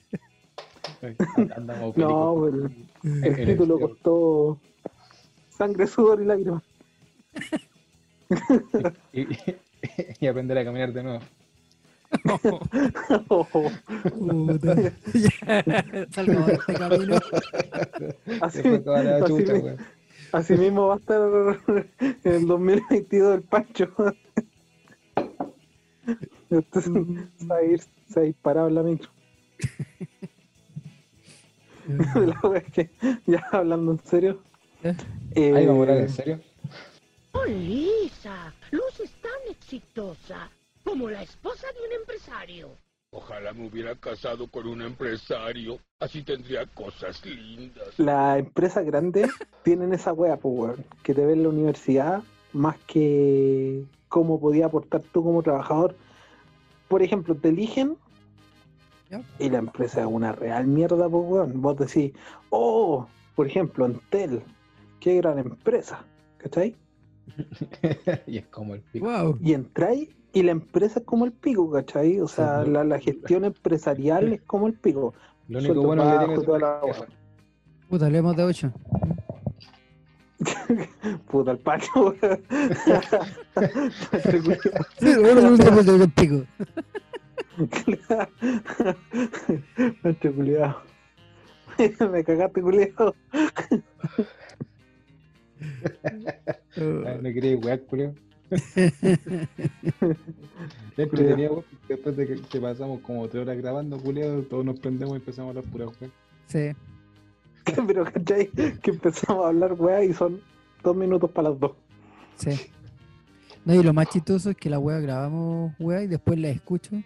Speaker 4: Andamos
Speaker 2: No,
Speaker 4: películas.
Speaker 2: el, el título costó sangre, sudor y lágrimas.
Speaker 4: y, y aprender a caminar de nuevo.
Speaker 3: Puta. Ya, Salgamos de este camino.
Speaker 2: así,
Speaker 4: toda la
Speaker 2: así
Speaker 4: chucha,
Speaker 2: mi-
Speaker 4: weón.
Speaker 2: así mismo va a estar en el 2022 el Pancho. Entonces, se va a ir, se va a ir parado en la micro. La es que, ya hablando en serio.
Speaker 3: ¿Eh?
Speaker 2: eh,
Speaker 4: Ahí vamos a hablar en serio.
Speaker 8: Oh, Lisa, Luz es tan exitosa como la esposa de un empresario.
Speaker 7: Ojalá me hubiera casado con un empresario. Así tendría cosas lindas.
Speaker 2: Las empresas grandes tienen esa wea, weón, que te ven en la universidad más que cómo podía aportar tú como trabajador. Por ejemplo, te eligen
Speaker 3: Ya.
Speaker 2: y la empresa es una real mierda, pues, weón. Vos decís, oh, por ejemplo, Entel, qué gran empresa, ¿cachai?
Speaker 4: y es como el pico.
Speaker 3: Wow.
Speaker 2: Y entráis y la empresa es como el pico, ¿cachai? O sea,
Speaker 4: Sí.
Speaker 2: la, la gestión empresarial es como el pico.
Speaker 4: Lo único
Speaker 2: Sueldo
Speaker 4: bueno que tiene es
Speaker 2: toda la wea.
Speaker 3: Puta, hablemos de 8.
Speaker 2: Puta el Pancho, weón.
Speaker 3: pico.
Speaker 2: Pancho culiado. Me cagaste culiado.
Speaker 4: No quería entretenido, weón, porque Después de que, que pasamos como tres horas grabando, culeo, todos nos prendemos y empezamos a hablar pura weón.
Speaker 3: Sí.
Speaker 2: Pero, ¿cachai? Que empezamos a hablar, weá, y son dos minutos para las dos.
Speaker 3: Sí. No, y lo más chistoso es que la wea grabamos wea y después la escucho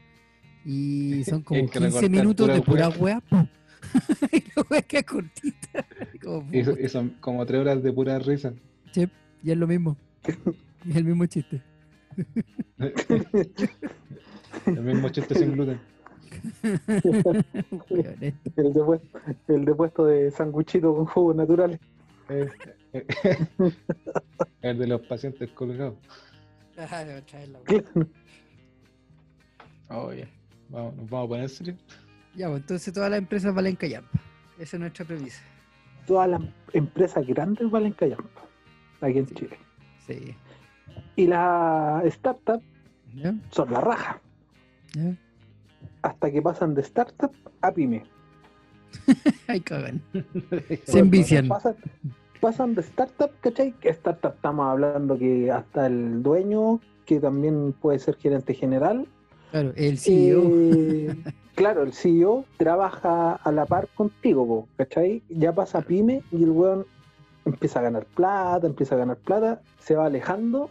Speaker 3: y son como
Speaker 4: Hay que
Speaker 3: 15
Speaker 4: recortar
Speaker 3: minutos
Speaker 4: pura
Speaker 3: de pura pum. y la wea queda cortita. Como,
Speaker 4: Y, son como tres horas de pura risa.
Speaker 3: y es lo mismo. Y es el mismo chiste.
Speaker 4: El mismo chiste sin gluten.
Speaker 2: El de, puesto, el de puesto de sanguchito con jugos naturales.
Speaker 4: El de los pacientes colgados.
Speaker 3: Ah.
Speaker 2: Claro.
Speaker 4: Oh, ya. Vamos, nos vamos a poner serio.
Speaker 3: Ya, pues entonces todas las empresas valen callampa. Esa es nuestra premisa.
Speaker 2: Todas las empresas grandes valen callampa. Aquí en Chile.
Speaker 3: Sí.
Speaker 2: Y las startups son la raja.
Speaker 3: ¿Ya?
Speaker 2: Hasta que pasan de startup a pyme.
Speaker 3: Ay, cagan. Se envician.
Speaker 2: Pasan, pasan de startup, ¿cachai? Que startup estamos hablando que hasta el dueño, que también puede ser gerente general.
Speaker 3: Claro, el CEO.
Speaker 2: eh, claro, el CEO trabaja a la par contigo, ¿cachai? Ya pasa a pyme y el weón empieza a ganar plata, empieza a ganar plata, se va alejando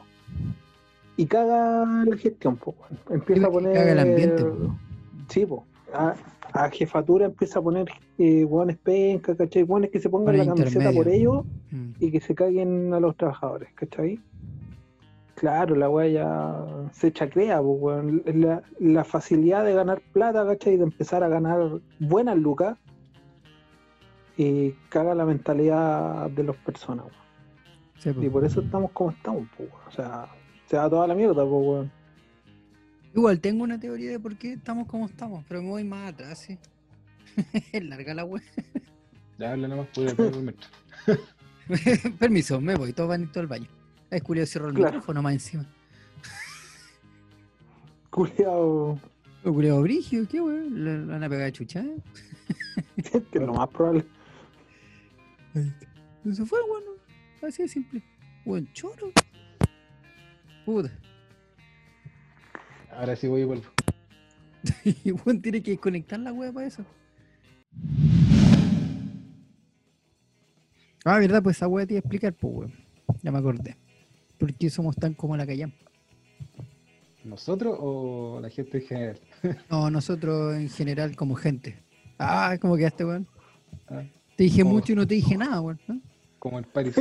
Speaker 2: y caga la gestión, po. Empieza a poner.
Speaker 3: caga el ambiente, po.
Speaker 2: Sí, po. A, a jefatura empieza a poner eh, weones penca, ¿cachai? Weones que se pongan la camiseta por ellos
Speaker 3: Mm.
Speaker 2: y que se caguen a los trabajadores, ¿cachai? Claro, la weá ya se chacrea, pues, weón. la, la facilidad de ganar plata, ¿cachai? De empezar a ganar buenas lucas, y caga la mentalidad de las personas, weón.
Speaker 3: Sí.
Speaker 2: Y por eso estamos como estamos, pues, weón. O sea, se va toda la mierda, pues, weón.
Speaker 3: Igual tengo una teoría de por qué estamos como estamos, pero me voy más atrás, sí. Es larga la web.
Speaker 4: Ya habla nomás, metro.
Speaker 3: Permiso, me voy, todos van a ir todo al baño. Ay, Julio cerró el
Speaker 2: Claro.
Speaker 3: micrófono más encima.
Speaker 2: Culeado,
Speaker 3: Oh, Julio Brigio, ¿qué weón? ¿Le, le van a pegar chucha? eh?
Speaker 2: que es lo más probable.
Speaker 3: Ahí está. Se fue, bueno. Así de simple. Buen choro. Puta.
Speaker 4: Ahora sí voy y vuelvo.
Speaker 3: Y bueno, tiene que conectar la web para eso. Ah, verdad, pues esa web te iba a explicar, pues weón. Ya me acordé. ¿Por qué somos tan como la callampa?
Speaker 4: ¿Nosotros o la gente en general?
Speaker 3: No, nosotros en general como gente. Ah, ¿cómo quedaste, weón?
Speaker 4: Ah,
Speaker 3: Te dije mucho y no te dije nada, weón. ¿no?
Speaker 4: Como el Paris.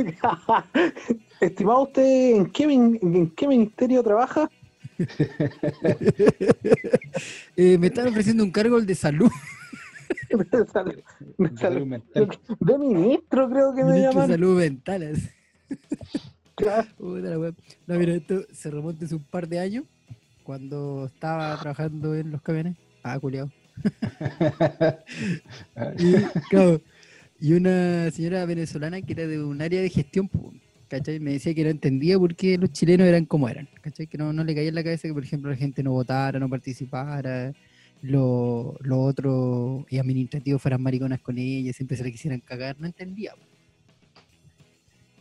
Speaker 2: Estimado usted, ¿en qué, min- ¿en qué ministerio trabaja?
Speaker 3: Eh, me están ofreciendo un cargo el de salud.
Speaker 2: de, sal- de
Speaker 4: de
Speaker 2: sal-
Speaker 4: salud mental.
Speaker 2: de ministro, creo que me
Speaker 3: Ministro de
Speaker 2: llaman.
Speaker 3: salud mental. la. No, mira, esto se remonta hace un par de años, cuando estaba trabajando en los camiones. Ah, culiao. Y, claro, y una señora venezolana que era de un área de gestión, ¿cachai? Me decía que no entendía por qué los chilenos eran como eran, ¿cachai? Que no, no le caía en la cabeza que, por ejemplo, la gente no votara, no participara, los lo otros y administrativos fueran mariconas con ella, siempre se le quisieran cagar, no entendía. po.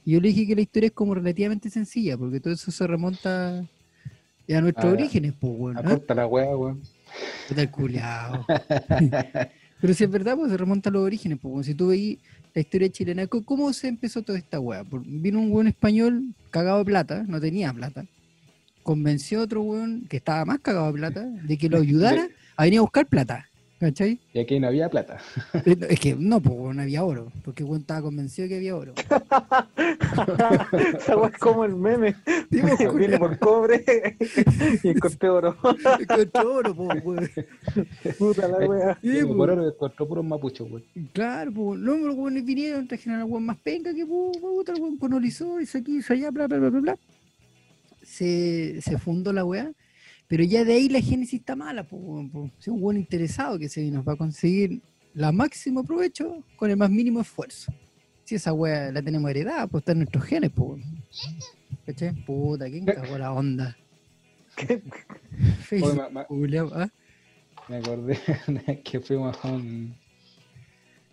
Speaker 3: Y yo le dije que la historia es como relativamente sencilla, porque todo eso se remonta a nuestros
Speaker 4: Ah,
Speaker 3: orígenes, pues, bueno.
Speaker 4: Aporta la weá, weón.
Speaker 3: El culiao. Pero si es verdad, pues se remonta a los orígenes. Pues, si tú veis la historia chilena, ¿cómo se empezó toda esta weá? Vino un buen español cagado de plata, no tenía plata. Convenció a otro weón que estaba más cagado de plata de que lo ayudara a venir a buscar plata. ¿Cachai?
Speaker 4: Y aquí no había plata.
Speaker 3: Eh, Es que no, pues no había oro, porque el weón estaba convencido de que había oro.
Speaker 2: Esa es como el meme.
Speaker 3: Sí, pues, culiao,
Speaker 2: por cobre y encontré oro.
Speaker 3: encontró oro, pues, weón.
Speaker 2: Puta la wea.
Speaker 3: Sí,
Speaker 4: Y
Speaker 3: pues.
Speaker 4: por ahora encontró puros mapuchos, weón.
Speaker 3: Claro, pues, no, los buenos vinieron, trajeron al weón más penca que puta, el weón colonizó, hizo aquí, hizo allá, bla, bla, bla, bla, bla. Se, se fundó la weá, pero ya de ahí la génesis está mala, pues. Si un buen interesado que se vino va a conseguir la máximo provecho con el más mínimo esfuerzo. Si esa weá la tenemos heredada, pues está en nuestros genes, pues. ¿Cachai? Puta, ¿quién cagó la onda?
Speaker 4: Oye,
Speaker 3: Facebook,
Speaker 4: ma- ma-
Speaker 3: ¿ah?
Speaker 4: me acordé que fuimos a un.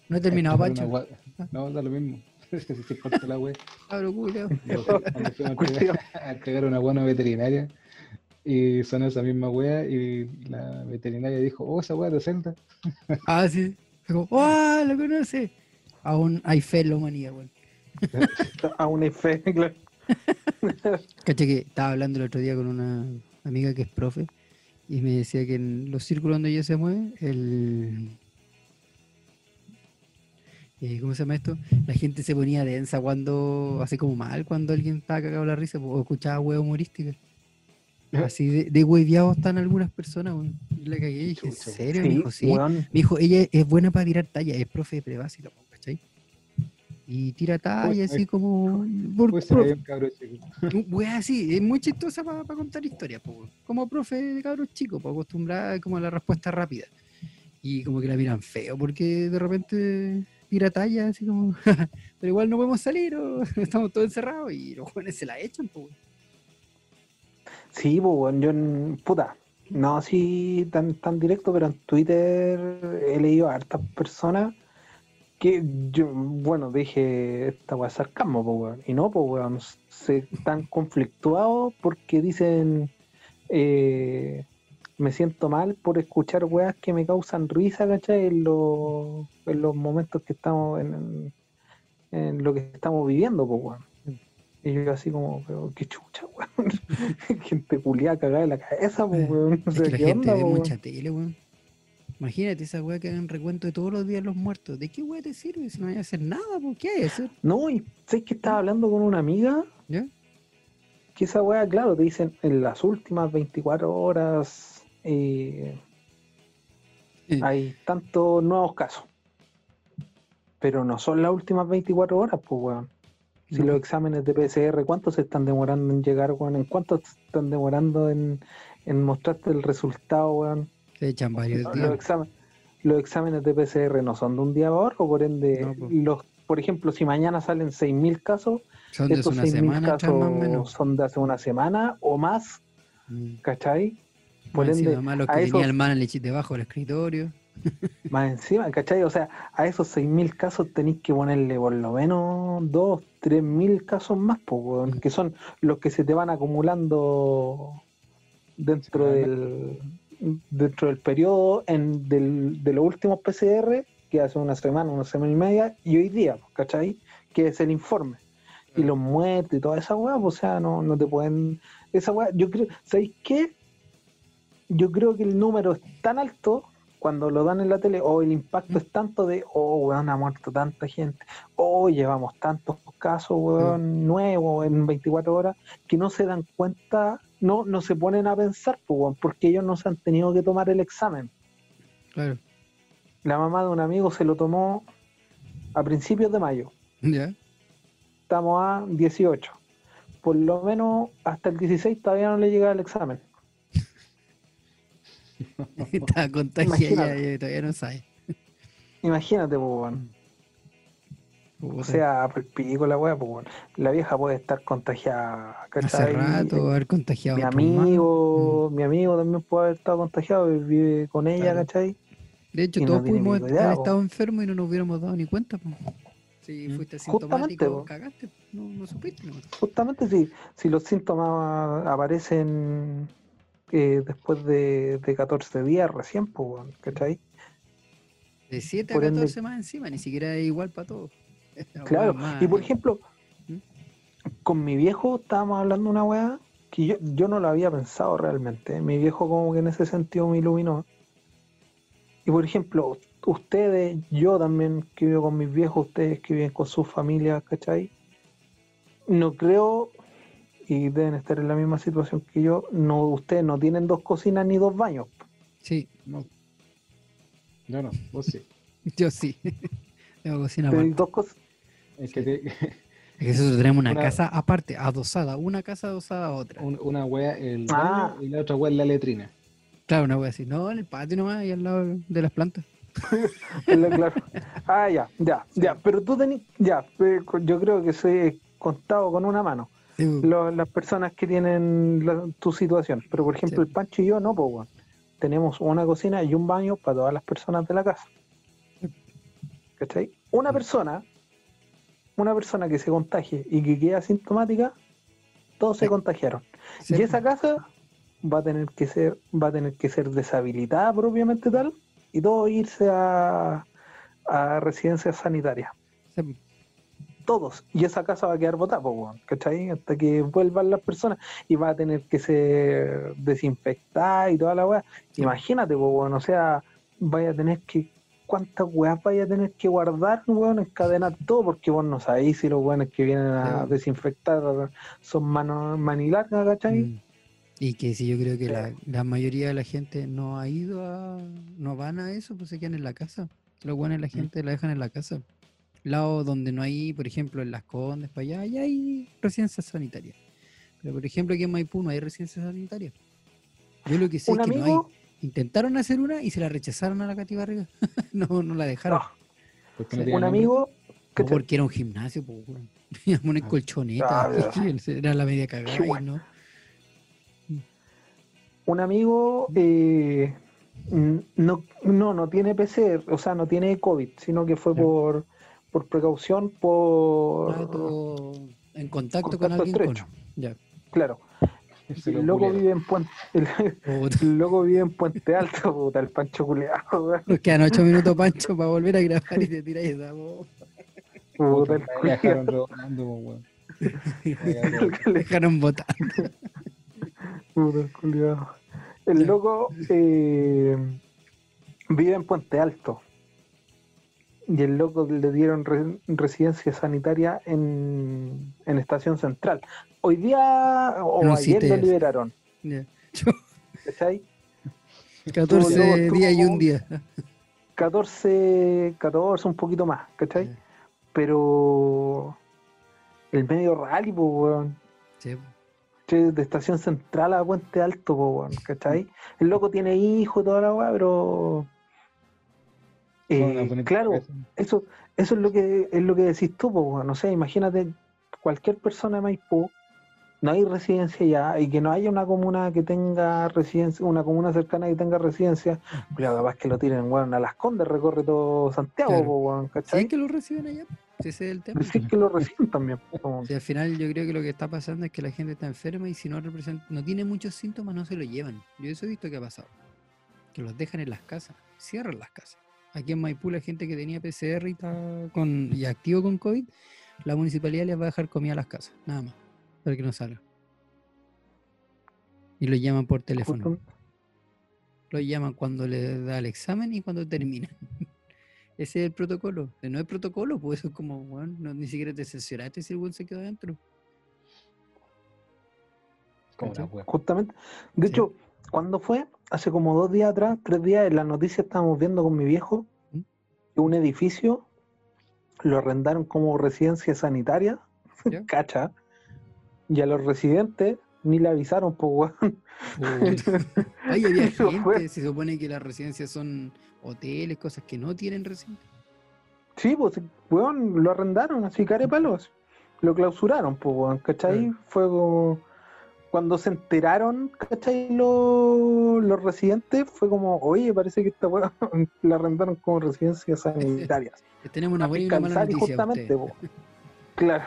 Speaker 3: No he terminado,
Speaker 4: entregar una gua- No, da lo mismo. Se cortó la wea.
Speaker 3: Cabro, culiao.
Speaker 4: Cuando fuimos a entregar, a entregar una buena veterinaria y sonó esa misma wea y la veterinaria dijo, oh, esa wea de Zelda.
Speaker 3: Ah, sí. Digo, ¡ah, lo conoce! Aún hay fe en la humanidad, weón.
Speaker 2: A una fe, claro.
Speaker 3: Caché que estaba hablando el otro día con una amiga que es profe y me decía que en los círculos donde ella se mueve, el. eh, ¿Cómo se llama esto? La gente se ponía densa cuando, así como mal, cuando alguien estaba cagado la risa o escuchaba hueá humorística. Así de, de hueviados están algunas personas, weón. La cagué y dije, ¿en serio? Me
Speaker 2: Sí,
Speaker 3: dijo, sí.
Speaker 2: weón.
Speaker 3: Me dijo, ella es buena para tirar talla, es profe de prebásica, ¿cachai? Y tira talla así como. Por,
Speaker 4: Pues se un cabro chico.
Speaker 3: wea así, es muy chistosa para contar historias, po, weón. como profe de cabros chicos, para acostumbrar como a la respuesta rápida. Y como que la miran feo, porque de repente tira talla, así como, pero igual no podemos salir, o estamos todos encerrados, y los jóvenes se la echan, weón.
Speaker 2: Sí, pues, weón, yo, en- puta, no así tan, tan directo, pero en Twitter he leído a hartas personas que yo, bueno, dije, esta weá es sarcasmo, pues, weón. Y no, pues, weón, se están conflictuados porque dicen, eh, me siento mal por escuchar weas que me causan risa, ¿cachai? En los, en los momentos que estamos en, en lo que estamos viviendo, pues, weón. Y yo así como, pero qué chucha, weón. Gente culiada cagada en la cabeza, pues, weón.
Speaker 3: Es que la
Speaker 2: ¿qué
Speaker 3: gente
Speaker 2: onda,
Speaker 3: ve
Speaker 2: weón?
Speaker 3: mucha tele, weón. Imagínate esa weá que hagan recuento de todos los días los muertos. ¿De qué weá te sirve si no hay que hacer nada? ¿Por qué hay que hacer?
Speaker 2: No, y sé que estaba hablando con una amiga
Speaker 3: ¿Ya?
Speaker 2: que esa weá, claro, te dicen en las últimas 24 horas eh, hay tantos nuevos casos. Pero no son las últimas 24 horas, pues, weón. Si
Speaker 3: No.
Speaker 2: los exámenes de PCR, ¿cuánto se están demorando en llegar, weón? ¿En cuánto se están demorando en, en mostrarte el resultado, weón?
Speaker 3: Se echan varios
Speaker 2: Los,
Speaker 3: días.
Speaker 2: exámenes, los exámenes de PCR no son de un día para otro, por ende,
Speaker 3: No,
Speaker 2: los, por ejemplo, si mañana salen 6.000 casos,
Speaker 3: Son de
Speaker 2: estos
Speaker 3: una
Speaker 2: 6.000
Speaker 3: semana atrás más o
Speaker 2: casos
Speaker 3: menos.
Speaker 2: son de hace una semana o más,
Speaker 3: Mm.
Speaker 2: ¿cachai? Por ende,
Speaker 3: más los que
Speaker 2: a
Speaker 3: tenía
Speaker 2: esos-
Speaker 3: el manage debajo del escritorio.
Speaker 2: Más encima, ¿cachai? O sea, a esos 6.000 casos tenéis que ponerle por lo menos 2, 3.000 casos más, po, que son los que se te van acumulando dentro del dentro del periodo en, del, de los últimos PCR, que hace una semana, una semana y media, y hoy día, ¿cachai? Que es el informe. Y los muertos y toda esa weá, o sea, no, no te pueden... Esa weá, yo creo, ¿sabéis qué? Yo creo que el número es tan alto cuando lo dan en la tele, o el impacto es tanto de, oh, weón, ha muerto tanta gente, oh, llevamos tantos casos, weón, nuevos en 24 horas, que no se dan cuenta, no, no se ponen a pensar, pues, weón, porque ellos no se han tenido que tomar el examen.
Speaker 3: Claro.
Speaker 2: La mamá de un amigo se lo tomó a principios de mayo,
Speaker 3: ¿Ya?
Speaker 2: estamos a 18. Por lo menos hasta el 16 todavía no le llega el examen.
Speaker 3: Estaba contagiada y todavía no sabe.
Speaker 2: Imagínate, weón. O sea, el pico la weá, pues. La vieja puede estar contagiada,
Speaker 3: hace rato haber contagiado
Speaker 2: Mi amigo, mi amigo también puede haber estado contagiado y vive con ella. ¿cachai?
Speaker 3: De hecho, todos pudimos haber estado enfermos y no nos hubiéramos dado ni cuenta. po. Si
Speaker 4: Mm.
Speaker 3: fuiste
Speaker 2: po.
Speaker 3: cagaste. No, supiste.
Speaker 2: Justamente si, si los síntomas aparecen eh, después de, de 14 días recién, pues, ¿cachai?
Speaker 3: De 7 a
Speaker 2: Por ende-
Speaker 3: 14 más encima, ni siquiera es igual para todos. La
Speaker 2: Claro,
Speaker 3: más-
Speaker 2: y por ejemplo,
Speaker 3: ¿Mm?
Speaker 2: con mi viejo estábamos hablando una weá que yo, yo no lo había pensado realmente. ¿eh? Mi viejo como que en ese sentido me iluminó. Y por ejemplo, ustedes, yo también que vivo con mis viejos, ustedes que viven con sus familias, ¿cachai? No creo, y deben estar en la misma situación que yo, no, ustedes no tienen dos cocinas ni dos baños.
Speaker 3: Sí,
Speaker 4: No. Yo no, vos sí.
Speaker 3: yo sí. Tengo cocina aparte.
Speaker 2: dos cosas.
Speaker 4: Es que te-
Speaker 3: Es que nosotros tenemos una,
Speaker 4: una-
Speaker 3: casa aparte, adosada. Una casa adosada a otra.
Speaker 4: un- una wea el
Speaker 2: Ah.
Speaker 4: baño y la otra wea es la letrina.
Speaker 3: Claro, una wea así. No, en el patio nomás, ahí al lado de las plantas.
Speaker 2: claro. Ah, ya, ya, ya. Pero tú tenés, ya, pero yo creo que soy contado con una mano.
Speaker 3: Sí, po.
Speaker 2: lo- las personas que tienen la- tu situación. Pero por ejemplo,
Speaker 3: Sí.
Speaker 2: el Pancho y yo no, pues. Tenemos una cocina y un baño para todas las personas de la casa. ¿Cachai? Una persona, una persona que se contagie y que quede asintomática, todos se contagiaron. Y esa casa va a tener que ser, va a tener que ser deshabilitada propiamente tal, y todo irse a, a residencias sanitarias. Todos. Y esa casa va a quedar botada, ¿cachai? Hasta que vuelvan las personas y va a tener que ser desinfectada y toda la weá. Imagínate, weón, o sea, vaya a tener que. ¿Cuántas weas vaya a tener que guardar, weón? Encadenar todo, porque vos no sabéis si los weones que vienen a desinfectar son manos manilargas, ¿cachai?
Speaker 3: Mm. Y que si yo creo que la, la mayoría de la gente no ha ido a. No van a eso, pues se quedan en la casa. Los buenos la gente la dejan en la casa. Lado donde no hay, por ejemplo, en Las Condes, para allá, allá hay residencias sanitarias. Pero por ejemplo, aquí en Maipú no hay residencias sanitarias. Yo lo que sé es que no hay. Intentaron hacer una y se la rechazaron a la Cati Barriga. no, no la dejaron.
Speaker 2: no,
Speaker 4: no
Speaker 2: un
Speaker 4: nombre.
Speaker 2: amigo,
Speaker 3: No,
Speaker 2: ¿cachai?
Speaker 3: porque era un gimnasio, pues, una
Speaker 4: Ah.
Speaker 3: colchoneta.
Speaker 2: Ah,
Speaker 3: era la media cagada, y
Speaker 2: bueno.
Speaker 3: ¿no?
Speaker 2: un amigo eh, n- no, no, no tiene PCR, o sea, no tiene COVID, sino que fue por, por precaución, por...
Speaker 3: Tuvo en contacto, con alguien
Speaker 2: estrecho.
Speaker 3: con. Ya.
Speaker 2: Claro, el loco vive en Puente, el, el loco vive en Puente Alto, puta, el Pancho culeado.
Speaker 3: Nos quedan ocho minutos, Pancho, para volver a grabar y te tiráis esa voz.
Speaker 2: Puta, el
Speaker 4: dejaron po, weón.
Speaker 3: Dejaron botar.
Speaker 2: puta, el culiao. El loco eh, vive en Puente Alto. Y el loco le dieron re- residencia sanitaria en, en Estación Central. Hoy día o
Speaker 3: No,
Speaker 2: ayer
Speaker 3: sí
Speaker 2: lo liberaron. ¿Cachai?
Speaker 3: 14
Speaker 2: luego
Speaker 3: días y un día.
Speaker 2: 14, 14, un poquito más, ¿cachai?
Speaker 3: Ya.
Speaker 2: Pero el medio rally, pues, weón.
Speaker 3: Sí,
Speaker 2: Che, de estación central a Puente Alto, po, weón, ¿cachai? El loco tiene hijo y toda la weá, pero. Eh, claro, eso, eso es lo que es lo que decís tú, po, weón. O sea, imagínate cualquier persona de Maipú, no hay residencia ya, y que no haya una comuna que tenga residencia, una comuna cercana que tenga residencia, pero capaz que lo tiren, weón, a las condes, recorre todo Santiago,
Speaker 3: Claro.
Speaker 2: po, weón,
Speaker 3: Si
Speaker 2: ¿cachai?
Speaker 3: es que lo reciben allá, si ese es el tema.
Speaker 2: Decir que lo reciben también.
Speaker 3: Si al final yo creo que lo que está pasando es que la gente está enferma y si no representa, no tiene muchos síntomas, no se lo llevan. Yo eso he visto que ha pasado. Que los dejan en las casas, cierran las casas. Aquí en Maipú la gente que tenía PCR y, está con, y activo con COVID, la municipalidad les va a dejar comida a las casas, nada más, para que no salga. Y lo llaman por teléfono.
Speaker 2: justo-
Speaker 3: Lo llaman cuando le da el examen y cuando termina. Ese es el protocolo. No es protocolo, pues eso es como, bueno, no, ni siquiera te cercioraste si el buen se quedó adentro.
Speaker 4: Como.
Speaker 2: Justamente. De
Speaker 3: Sí.
Speaker 2: hecho, ¿cuándo fue? Hace como dos días atrás, tres días, en las noticias estábamos viendo con mi viejo
Speaker 3: ¿Mm?
Speaker 2: que un edificio lo arrendaron como residencia sanitaria, cacha, y a los residentes Ni le avisaron, pues, weón.
Speaker 3: Ahí había gente, se supone que las residencias son hoteles, cosas que no tienen residencia.
Speaker 2: Sí, pues, weón, lo arrendaron así, carepalos. Lo clausuraron, pues, weón, ¿cachai?
Speaker 3: Claro.
Speaker 2: Fue como- Cuando se enteraron, ¿cachai? Los, los residentes, fue como, oye, parece que esta weón la arrendaron como residencias sanitarias.
Speaker 3: Les tenemos una buena y una mala noticia.
Speaker 2: justamente, po. Claro.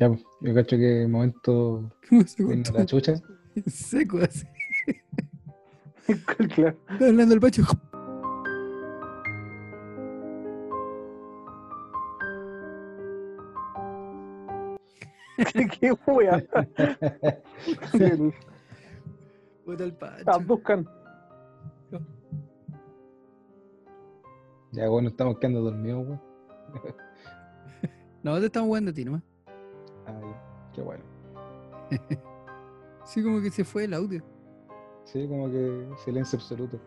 Speaker 4: Ya, pues, yo cacho que el momento
Speaker 3: ¿Cómo se
Speaker 4: viene
Speaker 3: cortó?
Speaker 4: la chucha.
Speaker 3: Seco así.
Speaker 2: claro.
Speaker 3: Está hablando el pacho.
Speaker 2: ¿Qué, wea?
Speaker 3: Puta el pacho.
Speaker 2: Abduzcan.
Speaker 4: Ya, bueno, estamos quedando dormidos, weón.
Speaker 3: No, te estamos jugando a ti nomás.
Speaker 4: Ah, ya, qué bueno.
Speaker 3: Sí, como que se fue el audio.
Speaker 4: Sí, como que silencio absoluto.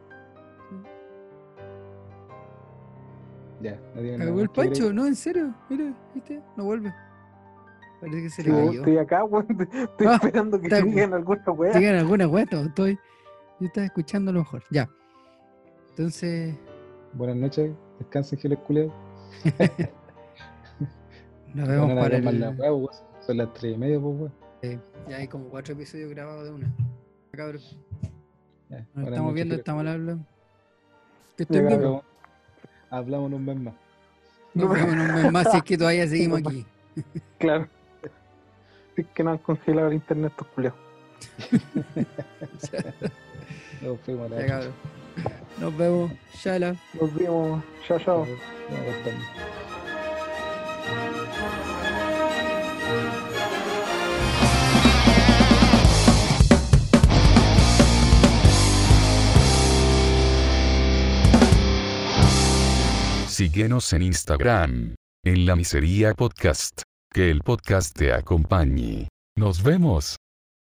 Speaker 4: Ya, no digan nada
Speaker 3: el pacho, no, en serio. Mira, viste, no vuelve. Parece que se
Speaker 2: Sí,
Speaker 3: le
Speaker 2: weón,
Speaker 3: cayó.
Speaker 2: estoy acá, weón. Estoy
Speaker 3: Ah,
Speaker 2: esperando que digan alguna wea.
Speaker 3: Digan alguna weá, estoy. Yo estaba escuchando a lo mejor. Ya. Entonces,
Speaker 4: Buenas noches, descansen, giles culiados.
Speaker 3: nos vemos para el.
Speaker 4: la weá. Son las tres y media, pues, weón.
Speaker 3: eh, ya hay como cuatro episodios grabados de una. Cabrón.
Speaker 4: Ya,
Speaker 3: Nos estamos viendo, estamos hablando. Que
Speaker 2: Ya,
Speaker 3: estén bien.
Speaker 2: cabrón.
Speaker 4: Hablamos un mes más.
Speaker 3: Nos vemos un mes más si es que todavía seguimos aquí.
Speaker 2: Claro. Que no han congelado el internet estos culiados.
Speaker 4: Nos fuimos a la
Speaker 3: Ya. Nos vemos. Shala.
Speaker 2: Nos vemos. Chao, chao.
Speaker 1: Síguenos en Instagram. En la miseria podcast. Que el podcast te acompañe. Nos vemos.